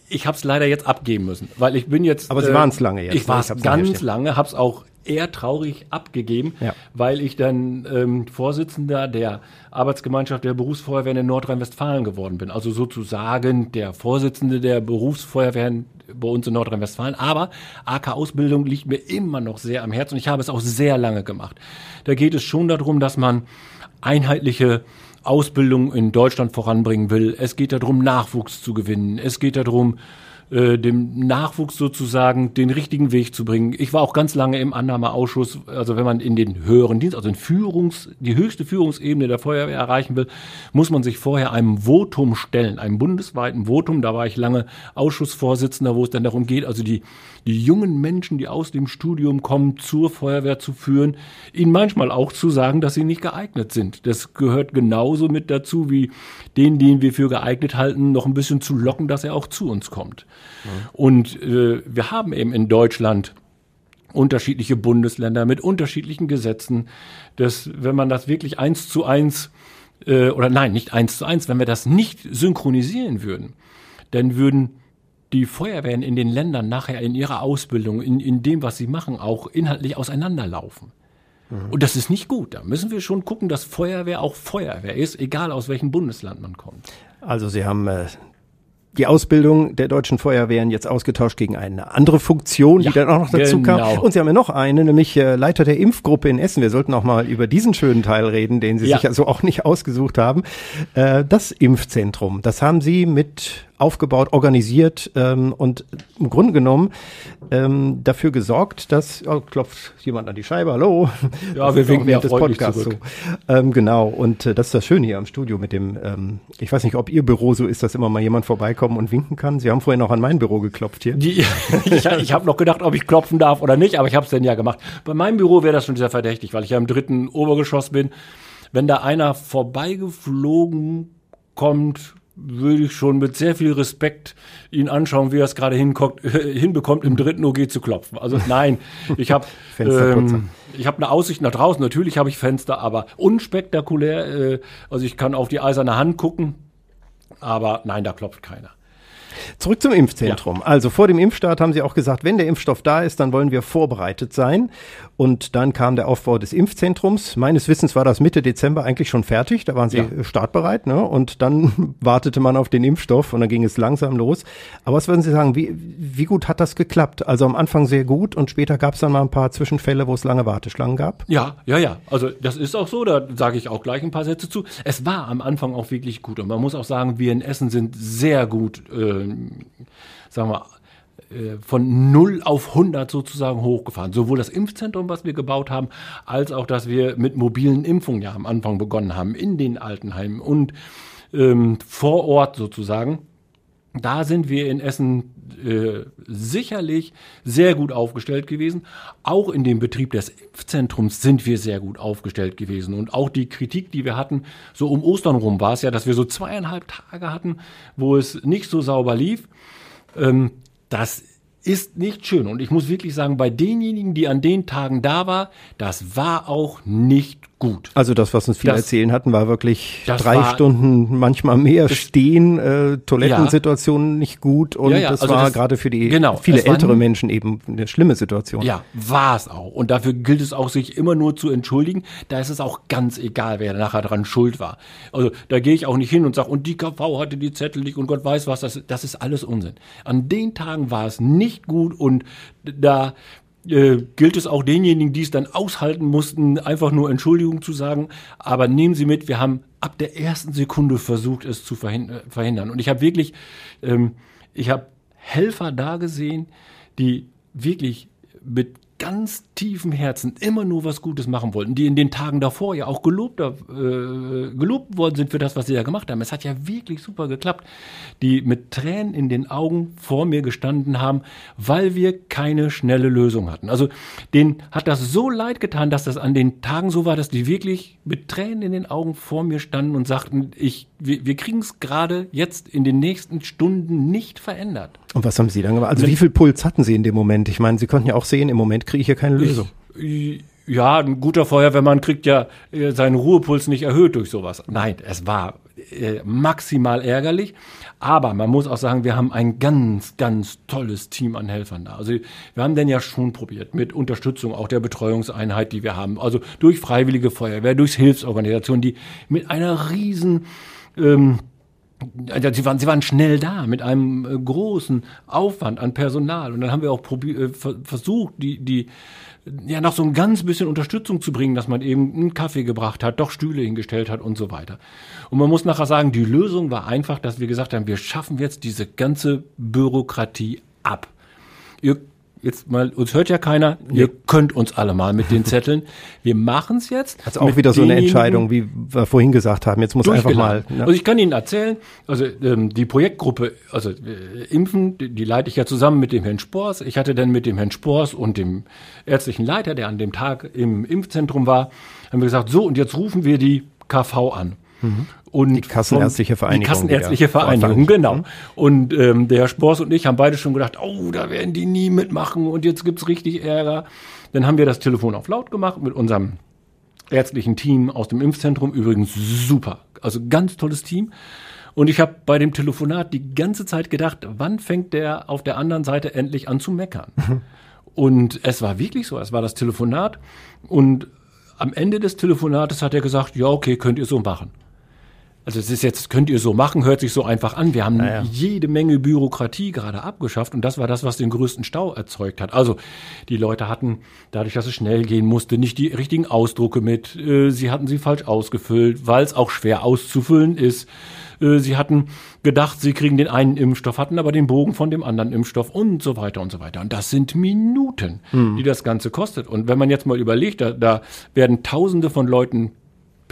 ich habe es leider jetzt abgeben müssen, weil ich bin jetzt. Aber Sie äh, waren es lange jetzt. Ich war es ganz lange, habe es auch eher traurig abgegeben, ja. weil ich dann ähm, Vorsitzender der Arbeitsgemeinschaft der Berufsfeuerwehren in Nordrhein-Westfalen geworden bin. Also sozusagen der Vorsitzende der Berufsfeuerwehren bei uns in Nordrhein-Westfalen. Aber AK-Ausbildung liegt mir immer noch sehr am Herzen und ich habe es auch sehr lange gemacht. Da geht es schon darum, dass man einheitliche Ausbildung in Deutschland voranbringen will. Es geht darum, Nachwuchs zu gewinnen. Es geht darum, äh, dem Nachwuchs sozusagen den richtigen Weg zu bringen. Ich war auch ganz lange im Annahmeausschuss, also wenn man in den höheren Dienst, also in Führungs, die höchste Führungsebene der Feuerwehr erreichen will, muss man sich vorher einem Votum stellen, einem bundesweiten Votum. Da war ich lange Ausschussvorsitzender, wo es dann darum geht, also die, die jungen Menschen, die aus dem Studium kommen, zur Feuerwehr zu führen, ihnen manchmal auch zu sagen, dass sie nicht geeignet sind. Das gehört genauso mit dazu, wie den, den wir für geeignet halten, noch ein bisschen zu locken, dass er auch zu uns kommt. Und äh, wir haben eben in Deutschland unterschiedliche Bundesländer mit unterschiedlichen Gesetzen, dass wenn man das wirklich eins zu eins äh, oder nein, nicht eins zu eins, wenn wir das nicht synchronisieren würden, dann würden die Feuerwehren in den Ländern nachher in ihrer Ausbildung, in, in dem, was sie machen, auch inhaltlich auseinanderlaufen. Mhm. Und das ist nicht gut. Da müssen wir schon gucken, dass Feuerwehr auch Feuerwehr ist, egal aus welchem Bundesland man kommt. Also Sie haben äh, die Ausbildung der deutschen Feuerwehren jetzt ausgetauscht gegen eine andere Funktion, Ja, die dann auch noch dazu genau. kam. Und Sie haben ja noch eine, nämlich äh, Leiter der Impfgruppe in Essen. Wir sollten auch mal über diesen schönen Teil reden, den Sie Ja. sich also auch nicht ausgesucht haben. Äh, das Impfzentrum, das haben Sie mit aufgebaut, organisiert ähm, und im Grunde genommen ähm, dafür gesorgt, dass oh, klopft jemand an die Scheibe, hallo. Ja, Das wir winken ja freundlich zurück. so. Ähm, genau, und äh, das ist das Schöne hier am Studio mit dem, ähm, ich weiß nicht, ob Ihr Büro so ist, dass immer mal jemand vorbeikommen und winken kann. Sie haben vorhin auch an mein Büro geklopft hier. Die, ich ich habe noch gedacht, ob ich klopfen darf oder nicht, aber ich habe es denn ja gemacht. Bei meinem Büro wäre das schon sehr verdächtig, weil ich ja im dritten Obergeschoss bin. Wenn da einer vorbeigeflogen kommt, würde ich schon mit sehr viel Respekt ihn anschauen, wie er es gerade äh, hinbekommt, im dritten OG zu klopfen. Also nein, ich habe ähm, ich habe eine Aussicht nach draußen. Natürlich habe ich Fenster, aber unspektakulär. Äh, also ich kann auf die eiserne Hand gucken, aber nein, da klopft keiner. Zurück zum Impfzentrum. Also vor dem Impfstart haben Sie auch gesagt, wenn der Impfstoff da ist, dann wollen wir vorbereitet sein. Und dann kam der Aufbau des Impfzentrums. Meines Wissens war das Mitte Dezember eigentlich schon fertig. Da waren Sie Ja. startbereit. Ne? Und dann wartete man auf den Impfstoff und dann ging es langsam los. Aber was würden Sie sagen, wie, wie gut hat das geklappt? Also am Anfang sehr gut und später gab es dann mal ein paar Zwischenfälle, wo es lange Warteschlangen gab. Ja, ja, ja. Also das ist auch so, da sage ich auch gleich ein paar Sätze zu. Es war am Anfang auch wirklich gut. Und man muss auch sagen, wir in Essen sind sehr gut, äh, sagen wir, äh, von 0 auf 100 sozusagen hochgefahren. Sowohl das Impfzentrum, was wir gebaut haben, als auch, dass wir mit mobilen Impfungen ja am Anfang begonnen haben, in den Altenheimen und ähm, vor Ort sozusagen. Da sind wir in Essen äh, sicherlich sehr gut aufgestellt gewesen. Auch in dem Betrieb des Impfzentrums sind wir sehr gut aufgestellt gewesen. Und auch die Kritik, die wir hatten, so um Ostern rum war es ja, dass wir so zweieinhalb Tage hatten, wo es nicht so sauber lief. Ähm, das ist nicht schön. Und ich muss wirklich sagen, bei denjenigen, die an den Tagen da war, das war auch nicht gut. Also das, was uns viele erzählen hatten, war wirklich drei war- Stunden, manchmal mehr stehen, äh, Toilettensituationen nicht gut und Ja, ja, das also war das- gerade für die genau, viele ältere n- Menschen eben eine schlimme Situation. Ja, war es auch. Und dafür gilt es auch, sich immer nur zu entschuldigen. Da ist es auch ganz egal, wer nachher dran schuld war. Also da gehe ich auch nicht hin und sage, und die KV hatte die Zettel nicht und Gott weiß was, das, das ist alles Unsinn. An den Tagen war es nicht gut und da äh, gilt es auch denjenigen, die es dann aushalten mussten, einfach nur Entschuldigung zu sagen. Aber nehmen Sie mit, wir haben ab der ersten Sekunde versucht, es zu äh, verhindern. Und ich habe wirklich, ähm, ich habe Helfer da gesehen, die wirklich mit ganz tiefem Herzen immer nur was Gutes machen wollten, die in den Tagen davor ja auch gelobt, äh, gelobt worden sind für das, was sie da gemacht haben. Es hat ja wirklich super geklappt, die mit Tränen in den Augen vor mir gestanden haben, weil wir keine schnelle Lösung hatten. Also denen hat das so leid getan, dass das an den Tagen so war, dass die wirklich mit Tränen in den Augen vor mir standen und sagten, ich, wir, wir kriegen es gerade jetzt in den nächsten Stunden nicht verändert. Und was haben Sie dann gemacht? Also wie viel Puls hatten Sie in dem Moment? Ich meine, Sie konnten ja auch sehen, im Moment kriege ich hier keine Lösung. Ja, ein guter Feuerwehrmann kriegt ja äh, seinen Ruhepuls nicht erhöht durch sowas. Nein, es war äh, maximal ärgerlich. Aber man muss auch sagen, wir haben ein ganz, ganz tolles Team an Helfern da. Also wir haben denn ja schon probiert mit Unterstützung auch der Betreuungseinheit, die wir haben. Also durch Freiwillige Feuerwehr, durch Hilfsorganisationen, die mit einer riesen ähm, ja, sie waren, sie waren schnell da mit einem äh, großen Aufwand an Personal. Und dann haben wir auch äh, ver versucht, die, die, ja, noch so ein ganz bisschen Unterstützung zu bringen, dass man eben einen Kaffee gebracht hat, doch Stühle hingestellt hat und so weiter. Und man muss nachher sagen, die Lösung war einfach, dass wir gesagt haben, wir schaffen jetzt diese ganze Bürokratie ab. Ihr, jetzt mal, uns hört ja keiner, ihr könnt uns alle mal mit den Zetteln. Wir machen es jetzt. Also auch wieder so eine Entscheidung, wie wir vorhin gesagt haben. Jetzt muss einfach mal. Ne? Also ich kann Ihnen erzählen, also ähm, die Projektgruppe, also äh, Impfen, die, die leite ich ja zusammen mit dem Herrn Spors. Ich hatte dann mit dem Herrn Spors und dem ärztlichen Leiter, der an dem Tag im Impfzentrum war, haben wir gesagt, so und jetzt rufen wir die KV an. Und die Kassenärztliche Vereinigung, Die Kassenärztliche Vereinigung, genau. Und ähm, der Herr Spors und ich haben beide schon gedacht, oh, da werden die nie mitmachen und jetzt gibt's richtig Ärger. Dann haben wir das Telefon auf laut gemacht mit unserem ärztlichen Team aus dem Impfzentrum. Übrigens super. Also ganz tolles Team. Und ich habe bei dem Telefonat die ganze Zeit gedacht, wann fängt der auf der anderen Seite endlich an zu meckern? Und es war wirklich so. Es war das Telefonat. Und am Ende des Telefonates hat er gesagt, ja, okay, könnt ihr so machen. Also es ist jetzt, könnt ihr so machen, hört sich so einfach an. Wir haben ja. jede Menge Bürokratie gerade abgeschafft und das war das, was den größten Stau erzeugt hat. Also die Leute hatten, dadurch, dass es schnell gehen musste, nicht die richtigen Ausdrucke mit. Äh, sie hatten sie falsch ausgefüllt, weil es auch schwer auszufüllen ist. Äh, sie hatten gedacht, sie kriegen den einen Impfstoff, hatten aber den Bogen von dem anderen Impfstoff und so weiter und so weiter. Und das sind Minuten, die das Ganze kostet. Und wenn man jetzt mal überlegt, da, da werden Tausende von Leuten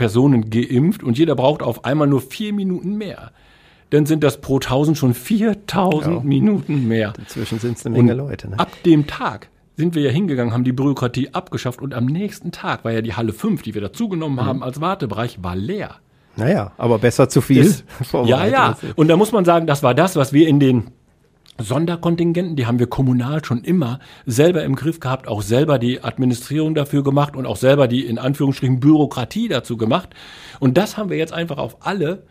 Personen geimpft und jeder braucht auf einmal nur vier Minuten mehr. Dann sind das pro 1000 schon 4000 Ja. Minuten mehr. Inzwischen sind es eine Menge Und Leute. Ne? Ab dem Tag sind wir ja hingegangen, haben die Bürokratie abgeschafft und am nächsten Tag war ja die Halle 5, die wir dazugenommen Mhm. haben als Wartebereich, war leer. Naja, aber besser zu viel. Das, ja, ja. Und da muss man sagen, das war das, was wir in den Sonderkontingenten, die haben wir kommunal schon immer selber im Griff gehabt, auch selber die Administrierung dafür gemacht und auch selber die in Anführungsstrichen Bürokratie dazu gemacht. Und das haben wir jetzt einfach auf alle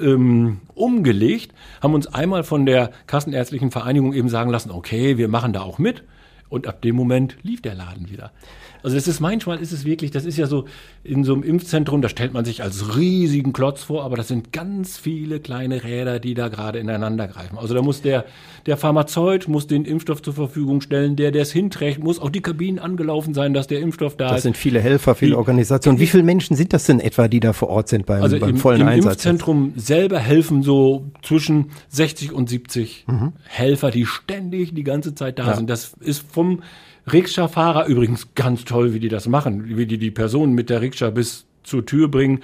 ähm, umgelegt, haben uns einmal von der Kassenärztlichen Vereinigung eben sagen lassen, okay, wir machen da auch mit. Und ab dem Moment lief der Laden wieder. Also das ist manchmal ist es wirklich, das ist ja so in so einem Impfzentrum, da stellt man sich als riesigen Klotz vor, aber das sind ganz viele kleine Räder, die da gerade ineinander greifen. Also da muss der der Pharmazeut muss den Impfstoff zur Verfügung stellen, der der es hinträgt, muss auch die Kabinen angelaufen sein, dass der Impfstoff da Das ist. sind viele Helfer, viele Die- Organisationen. Wie viele Menschen sind das denn etwa, die da vor Ort sind beim, Also beim im, vollen im Einsatz? Impfzentrum selber helfen so zwischen 60 und 70 Mhm. Helfer, die ständig die ganze Zeit da sind. Das ist vom Rikscha-Fahrer übrigens ganz toll, wie die das machen, wie die die Personen mit der Rikscha bis zur Tür bringen.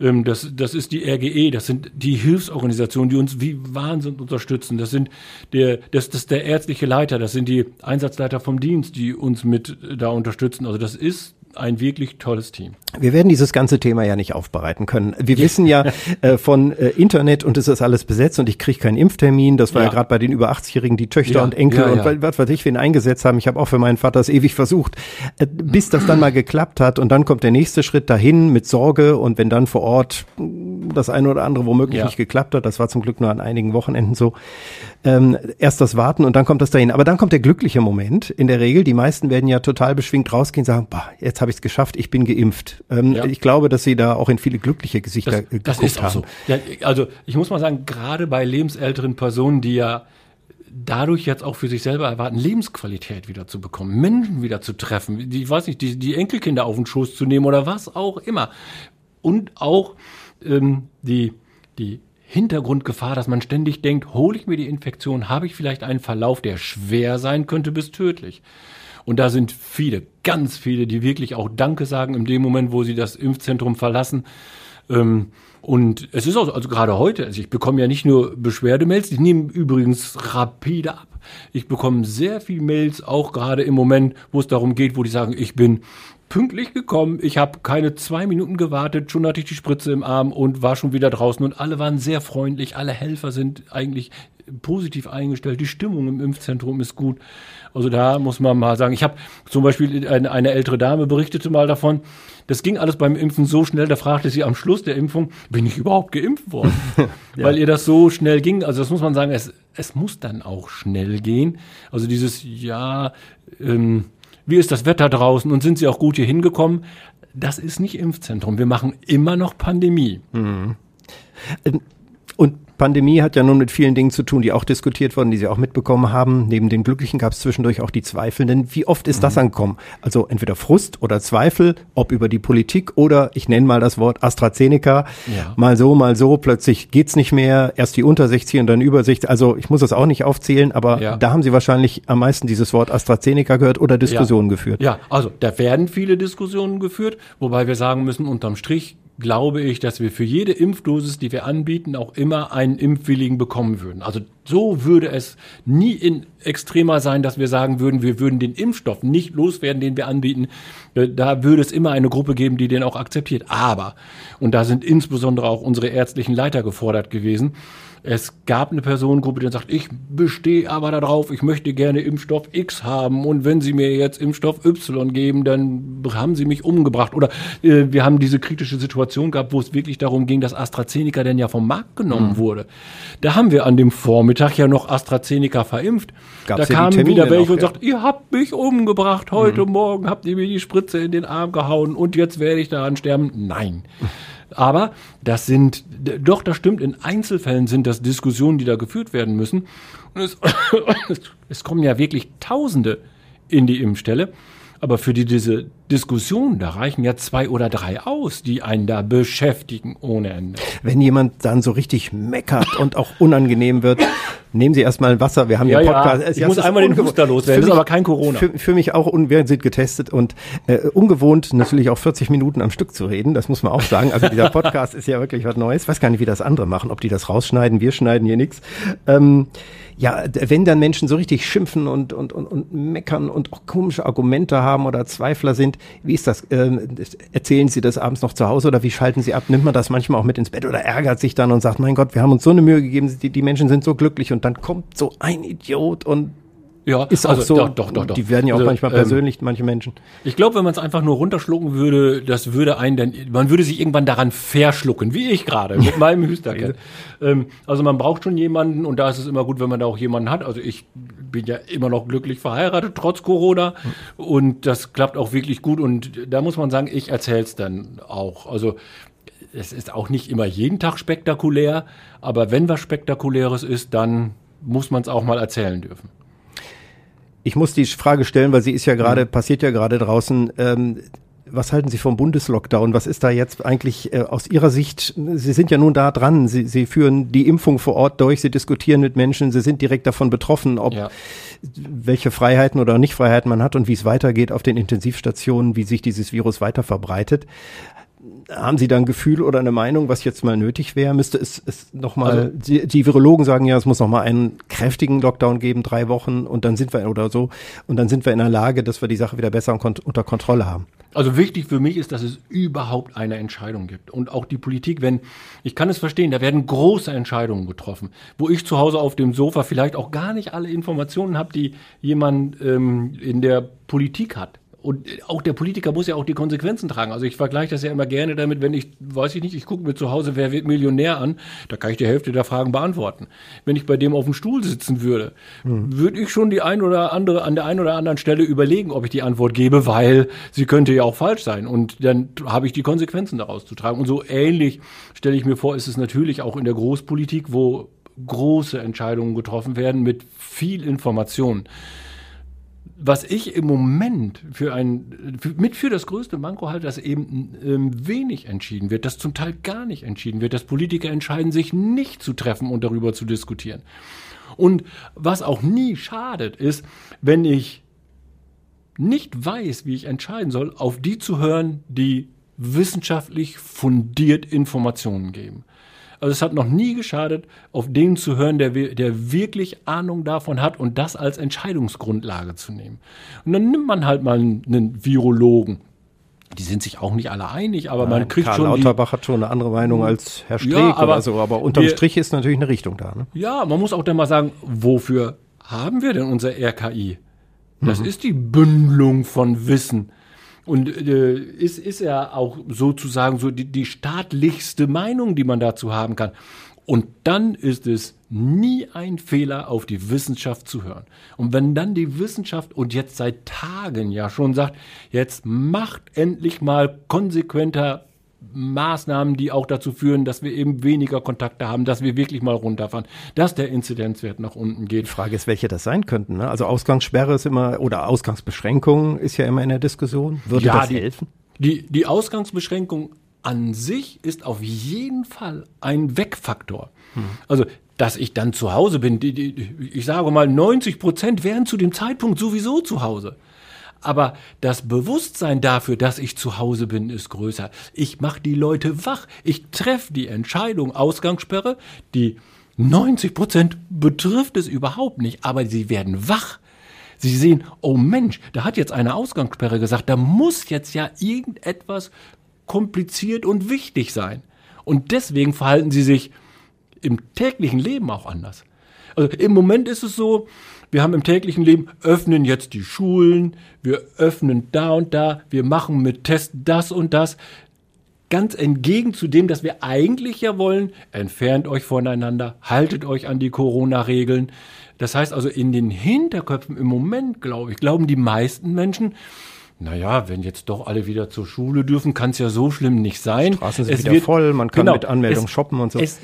Ähm, Das, das ist die RGE, das sind die Hilfsorganisationen, die uns wie Wahnsinn unterstützen. Das sind der, das, das ist der ärztliche Leiter, das sind die Einsatzleiter vom Dienst, die uns mit da unterstützen. Also das ist ein wirklich tolles Team. Wir werden dieses ganze Thema ja nicht aufbereiten können. Wir wissen ja äh, von äh, Internet und es ist alles besetzt und ich kriege keinen Impftermin. Das war ja, Ja. gerade bei den über 80-Jährigen, die Töchter Ja, und Enkel ja, und ja. was weiß ich, wen eingesetzt haben. Ich habe auch für meinen Vater es ewig versucht, äh, bis das dann mal geklappt hat. Und dann kommt der nächste Schritt dahin mit Sorge und wenn dann vor Ort das eine oder andere womöglich Ja. nicht geklappt hat, das war zum Glück nur an einigen Wochenenden so, ähm, erst das Warten und dann kommt das dahin. Aber dann kommt der glückliche Moment. In der Regel, die meisten werden ja total beschwingt rausgehen und sagen, bah, jetzt habe ich es geschafft, ich bin geimpft. Ähm, Ja. Ich glaube, dass sie da auch in viele glückliche Gesichter Das, äh, das geguckt ist auch haben. so. Ja, also ich muss mal sagen, gerade bei lebensälteren Personen, die ja dadurch jetzt auch für sich selber erwarten, Lebensqualität wieder zu bekommen, Menschen wieder zu treffen, die, ich weiß nicht, die, die Enkelkinder auf den Schoß zu nehmen oder was auch immer. Und auch ähm, die, die Hintergrundgefahr, dass man ständig denkt, hole ich mir die Infektion, habe ich vielleicht einen Verlauf, der schwer sein könnte bis tödlich. Und da sind viele, ganz viele, die wirklich auch Danke sagen in dem Moment, wo sie das Impfzentrum verlassen. Ähm, und es ist auch, so, also gerade heute, also ich bekomme ja nicht nur Beschwerdemails, die nehmen übrigens rapide ab. Ich bekomme sehr viel Mails, auch gerade im Moment, wo es darum geht, wo die sagen, ich bin pünktlich gekommen, ich habe keine zwei Minuten gewartet, schon hatte ich die Spritze im Arm und war schon wieder draußen und alle waren sehr freundlich, alle Helfer sind eigentlich positiv eingestellt, die Stimmung im Impfzentrum ist gut. Also da muss man mal sagen, ich habe zum Beispiel eine, eine ältere Dame berichtete mal davon, das ging alles beim Impfen so schnell, da fragte sie am Schluss der Impfung, bin ich überhaupt geimpft worden? Weil ihr das so schnell ging. Also das muss man sagen, es, es muss dann auch schnell gehen. Also dieses, ja, ähm, wie ist das Wetter draußen und sind Sie auch gut hier hingekommen? Das ist nicht Impfzentrum. Wir machen immer noch Pandemie. Und Pandemie hat ja nun mit vielen Dingen zu tun, die auch diskutiert wurden, die Sie auch mitbekommen haben. Neben den Glücklichen gab es zwischendurch auch die Zweifelnden. Wie oft ist Mhm. das angekommen? Also entweder Frust oder Zweifel, ob über die Politik oder ich nenne mal das Wort AstraZeneca. Ja. Mal so, mal so, plötzlich geht's nicht mehr. Erst die unter 60 und dann über 60. Also ich muss das auch nicht aufzählen, aber Ja. da haben Sie wahrscheinlich am meisten dieses Wort AstraZeneca gehört oder Diskussionen geführt. Ja, also da werden viele Diskussionen geführt, wobei wir sagen müssen, unterm Strich glaube ich, dass wir für jede Impfdosis, die wir anbieten, auch immer einen Impfwilligen bekommen würden. Also so würde es nie in extremer sein, dass wir sagen würden, wir würden den Impfstoff nicht loswerden, den wir anbieten. Da würde es immer eine Gruppe geben, die den auch akzeptiert. Aber, und da sind insbesondere auch unsere ärztlichen Leiter gefordert gewesen, es gab eine Personengruppe, die dann sagt, ich bestehe aber darauf, ich möchte gerne Impfstoff X haben und wenn Sie mir jetzt Impfstoff Y geben, dann haben Sie mich umgebracht. Oder äh, wir haben diese kritische Situation gehabt, wo es wirklich darum ging, dass AstraZeneca denn ja vom Markt genommen wurde. Da haben wir an dem Vormittag ja noch AstraZeneca verimpft. Gab's da kamen wieder welche noch, und ja. sagt, ihr habt mich umgebracht, heute Morgen habt ihr mir die Spritze in den Arm gehauen und jetzt werde ich daran sterben. Nein. Aber das sind, doch, das stimmt, in Einzelfällen sind das Diskussionen, die da geführt werden müssen. Und es, es kommen ja wirklich Tausende in die Impfstelle. Aber für die, diese Diskussion, da reichen ja zwei oder drei aus, die einen da beschäftigen ohne Ende. Wenn jemand dann so richtig meckert und auch unangenehm wird, nehmen Sie erstmal ein Wasser. Wir haben ja, Podcast. Ja, ich ja, muss einmal den Huster loswerden, das ist aber kein Corona. Für, für mich auch, wir sind getestet und äh, ungewohnt natürlich auch 40 Minuten am Stück zu reden, das muss man auch sagen. Also dieser Podcast ist ja wirklich was Neues. Ich weiß gar nicht, wie das andere machen, ob die das rausschneiden, wir schneiden hier nichts. Ähm, ja, wenn dann Menschen so richtig schimpfen und, und, und, und meckern und auch komische Argumente haben oder Zweifler sind, wie ist das? Ähm, erzählen Sie das abends noch zu Hause oder wie schalten Sie ab? Nimmt man das manchmal auch mit ins Bett oder ärgert sich dann und sagt, mein Gott, wir haben uns so eine Mühe gegeben, die, die Menschen sind so glücklich und dann kommt so ein Idiot und ja, ist also, auch so. Doch, doch, doch, doch. Die werden ja auch also, manchmal ähm, persönlich, manche Menschen. Ich glaube, wenn man es einfach nur runterschlucken würde, das würde einen dann, man würde sich irgendwann daran verschlucken, wie ich gerade mit meinem Hüsterchen. ähm, also man braucht schon jemanden und da ist es immer gut, wenn man da auch jemanden hat. Also ich bin ja immer noch glücklich verheiratet, trotz Corona. Und das klappt auch wirklich gut. Und da muss man sagen, ich erzähle es dann auch. Also es ist auch nicht immer jeden Tag spektakulär, aber wenn was Spektakuläres ist, dann muss man es auch mal erzählen dürfen. Ich muss die Frage stellen, weil sie ist ja gerade, mhm. passiert ja gerade draußen. Ähm, was halten Sie vom Bundeslockdown? Was ist da jetzt eigentlich äh, aus Ihrer Sicht? Sie sind ja nun da dran. Sie, Sie führen die Impfung vor Ort durch. Sie diskutieren mit Menschen. Sie sind direkt davon betroffen, ob ja. welche Freiheiten oder Nichtfreiheiten man hat und wie es weitergeht auf den Intensivstationen, wie sich dieses Virus weiter verbreitet haben Sie da ein Gefühl oder eine Meinung, was jetzt mal nötig wäre? Müsste es, es nochmal, also, die, die Virologen sagen ja, es muss nochmal einen kräftigen Lockdown geben, drei Wochen und dann sind wir, oder so, und dann sind wir in der Lage, dass wir die Sache wieder besser unter Kontrolle haben. Also wichtig für mich ist, dass es überhaupt eine Entscheidung gibt. Und auch die Politik, wenn, ich kann es verstehen, da werden große Entscheidungen getroffen, wo ich zu Hause auf dem Sofa vielleicht auch gar nicht alle Informationen habe, die jemand ähm, in der Politik hat. Und auch der Politiker muss ja auch die Konsequenzen tragen. Also ich vergleiche das ja immer gerne damit, wenn ich, weiß ich nicht, ich gucke mir zu Hause, wer wird Millionär an, da kann ich die Hälfte der Fragen beantworten. Wenn ich bei dem auf dem Stuhl sitzen würde, mhm. würde ich schon die ein oder andere, an der einen oder anderen Stelle überlegen, ob ich die Antwort gebe, weil sie könnte ja auch falsch sein. Und dann habe ich die Konsequenzen daraus zu tragen. Und so ähnlich stelle ich mir vor, ist es natürlich auch in der Großpolitik, wo große Entscheidungen getroffen werden mit viel Information was ich im Moment für ein, für, mit für das größte Manko halte, dass eben ähm, wenig entschieden wird, dass zum Teil gar nicht entschieden wird, dass Politiker entscheiden, sich nicht zu treffen und darüber zu diskutieren. Und was auch nie schadet, ist, wenn ich nicht weiß, wie ich entscheiden soll, auf die zu hören, die wissenschaftlich fundiert Informationen geben. Also es hat noch nie geschadet, auf den zu hören, der, der wirklich Ahnung davon hat und das als Entscheidungsgrundlage zu nehmen. Und dann nimmt man halt mal einen, Virologen. Die sind sich auch nicht alle einig, aber Nein, man kriegt Karl schon. Lauterbach hat schon eine andere Meinung als Herr Streeck ja, aber oder so, aber unterm wir, Strich ist natürlich eine Richtung da. Ne? Ja, man muss auch dann mal sagen, wofür haben wir denn unser RKI? Das mhm. ist die Bündelung von Wissen. Und äh, ist, ist ja auch sozusagen so die, die staatlichste Meinung, die man dazu haben kann. Und dann ist es nie ein Fehler, auf die Wissenschaft zu hören. Und wenn dann die Wissenschaft und jetzt seit Tagen ja schon sagt, jetzt macht endlich mal konsequenter Maßnahmen, die auch dazu führen, dass wir eben weniger Kontakte haben, dass wir wirklich mal runterfahren, dass der Inzidenzwert nach unten geht. Die Frage ist, welche das sein könnten. Ne? Also Ausgangssperre ist immer oder Ausgangsbeschränkung ist ja immer in der Diskussion. Würde ja, das die, helfen? Die, die Ausgangsbeschränkung an sich ist auf jeden Fall ein Wegfaktor. Hm. Also dass ich dann zu Hause bin. Die, die, ich sage mal, 90 Prozent wären zu dem Zeitpunkt sowieso zu Hause aber das Bewusstsein dafür, dass ich zu Hause bin, ist größer. Ich mache die Leute wach. Ich treffe die Entscheidung Ausgangssperre, die 90 Prozent betrifft es überhaupt nicht, aber sie werden wach. Sie sehen, oh Mensch, da hat jetzt eine Ausgangssperre gesagt, da muss jetzt ja irgendetwas kompliziert und wichtig sein. Und deswegen verhalten sie sich im täglichen Leben auch anders. Also im Moment ist es so, wir haben im täglichen Leben, öffnen jetzt die Schulen, wir öffnen da und da, wir machen mit Test das und das. Ganz entgegen zu dem, dass wir eigentlich ja wollen, entfernt euch voneinander, haltet euch an die Corona-Regeln. Das heißt also, in den Hinterköpfen im Moment, glaube ich, glauben die meisten Menschen, naja, wenn jetzt doch alle wieder zur Schule dürfen, kann es ja so schlimm nicht sein. Straßen sind es wieder wird, voll, man kann genau, mit Anmeldung es, shoppen und so. Es,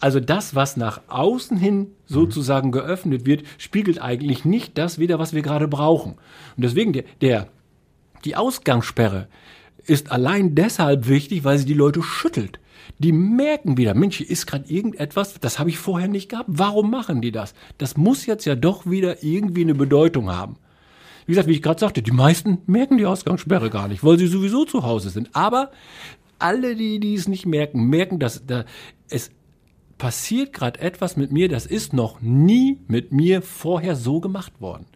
also das, was nach außen hin sozusagen geöffnet wird, spiegelt eigentlich nicht das wider, was wir gerade brauchen. Und deswegen der, der die Ausgangssperre ist allein deshalb wichtig, weil sie die Leute schüttelt. Die merken wieder, Mensch, hier ist gerade irgendetwas, das habe ich vorher nicht gehabt. Warum machen die das? Das muss jetzt ja doch wieder irgendwie eine Bedeutung haben. Wie gesagt, wie ich gerade sagte, die meisten merken die Ausgangssperre gar nicht, weil sie sowieso zu Hause sind. Aber alle, die, die es nicht merken, merken, dass da, es passiert gerade etwas mit mir, das ist noch nie mit mir vorher so gemacht worden.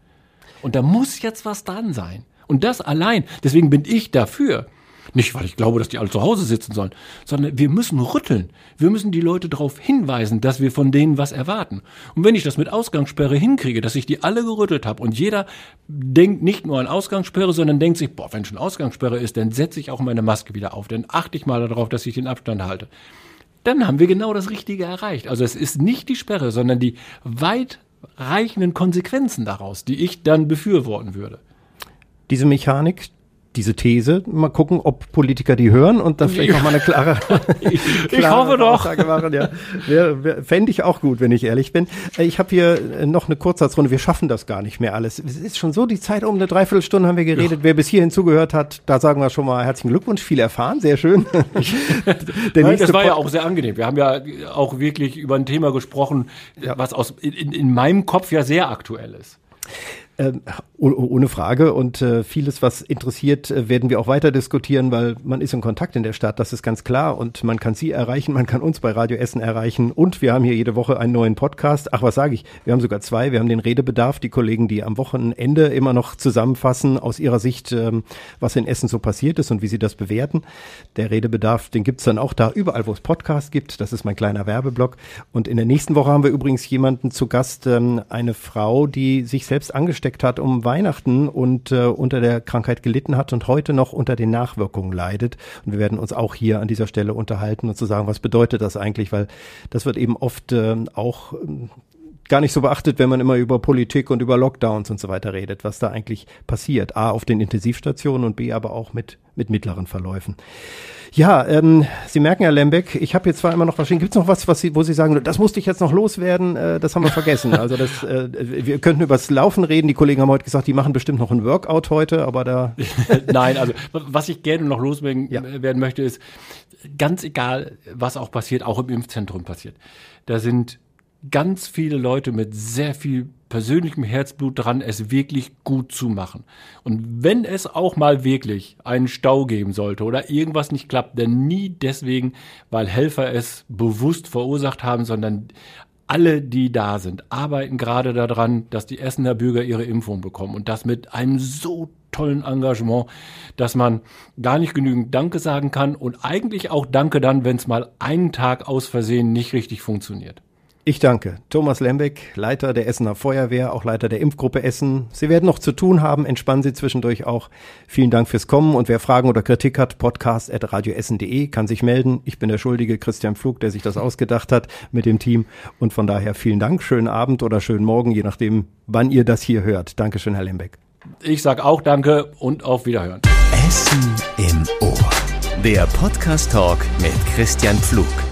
Und da muss jetzt was dran sein. Und das allein, deswegen bin ich dafür. Nicht, weil ich glaube, dass die alle zu Hause sitzen sollen, sondern wir müssen rütteln. Wir müssen die Leute darauf hinweisen, dass wir von denen was erwarten. Und wenn ich das mit Ausgangssperre hinkriege, dass ich die alle gerüttelt habe und jeder denkt nicht nur an Ausgangssperre, sondern denkt sich, boah, wenn schon Ausgangssperre ist, dann setze ich auch meine Maske wieder auf, dann achte ich mal darauf, dass ich den Abstand halte. Dann haben wir genau das Richtige erreicht. Also es ist nicht die Sperre, sondern die weitreichenden Konsequenzen daraus, die ich dann befürworten würde diese Mechanik, diese These. Mal gucken, ob Politiker die hören und dann vielleicht nochmal eine klare, ich, ich hoffe doch. Machen, ja. Fände ich auch gut, wenn ich ehrlich bin. Äh, ich habe hier äh, noch eine Kurzsatzrunde. Wir schaffen das gar nicht mehr alles. Es ist schon so die Zeit um eine Dreiviertelstunde haben wir geredet. Ja. Wer bis hierhin zugehört hat, da sagen wir schon mal herzlichen Glückwunsch, viel erfahren, sehr schön. Nein, das war ja auch sehr angenehm. Wir haben ja auch wirklich über ein Thema gesprochen, ja. was aus in, in meinem Kopf ja sehr aktuell ist. Ähm, ohne Frage. Und äh, vieles, was interessiert, äh, werden wir auch weiter diskutieren, weil man ist in Kontakt in der Stadt, das ist ganz klar. Und man kann Sie erreichen, man kann uns bei Radio Essen erreichen. Und wir haben hier jede Woche einen neuen Podcast. Ach, was sage ich? Wir haben sogar zwei. Wir haben den Redebedarf, die Kollegen, die am Wochenende immer noch zusammenfassen aus ihrer Sicht, ähm, was in Essen so passiert ist und wie sie das bewerten. Der Redebedarf, den gibt's dann auch da überall, wo es Podcasts gibt. Das ist mein kleiner Werbeblock. Und in der nächsten Woche haben wir übrigens jemanden zu Gast, ähm, eine Frau, die sich selbst angestellt angesteckt hat um Weihnachten und äh, unter der Krankheit gelitten hat und heute noch unter den Nachwirkungen leidet. Und wir werden uns auch hier an dieser Stelle unterhalten und zu sagen, was bedeutet das eigentlich, weil das wird eben oft äh, auch äh, gar nicht so beachtet, wenn man immer über Politik und über Lockdowns und so weiter redet, was da eigentlich passiert. A, auf den Intensivstationen und B, aber auch mit, mit mittleren Verläufen. Ja, ähm, Sie merken, Herr Lembeck, ich habe jetzt zwar immer noch was stehen. Gibt es noch was, was Sie, wo Sie sagen, das musste ich jetzt noch loswerden? Äh, das haben wir vergessen. Also das, äh, wir könnten über das Laufen reden. Die Kollegen haben heute gesagt, die machen bestimmt noch ein Workout heute, aber da. Nein, also was ich gerne noch loswerden ja. werden möchte, ist ganz egal, was auch passiert, auch im Impfzentrum passiert. Da sind ganz viele Leute mit sehr viel persönlichem Herzblut dran, es wirklich gut zu machen. Und wenn es auch mal wirklich einen Stau geben sollte oder irgendwas nicht klappt, dann nie deswegen, weil Helfer es bewusst verursacht haben, sondern alle, die da sind, arbeiten gerade daran, dass die Essener Bürger ihre Impfung bekommen und das mit einem so tollen Engagement, dass man gar nicht genügend Danke sagen kann und eigentlich auch Danke dann, wenn es mal einen Tag aus Versehen nicht richtig funktioniert. Ich danke. Thomas Lembeck, Leiter der Essener Feuerwehr, auch Leiter der Impfgruppe Essen. Sie werden noch zu tun haben, entspannen Sie zwischendurch auch. Vielen Dank fürs Kommen und wer Fragen oder Kritik hat, podcast.radioessen.de kann sich melden. Ich bin der Schuldige Christian Pflug, der sich das ausgedacht hat mit dem Team und von daher vielen Dank, schönen Abend oder schönen Morgen, je nachdem, wann ihr das hier hört. Dankeschön, Herr Lembeck. Ich sag auch Danke und auf Wiederhören. Essen im Ohr. Der Podcast Talk mit Christian Pflug.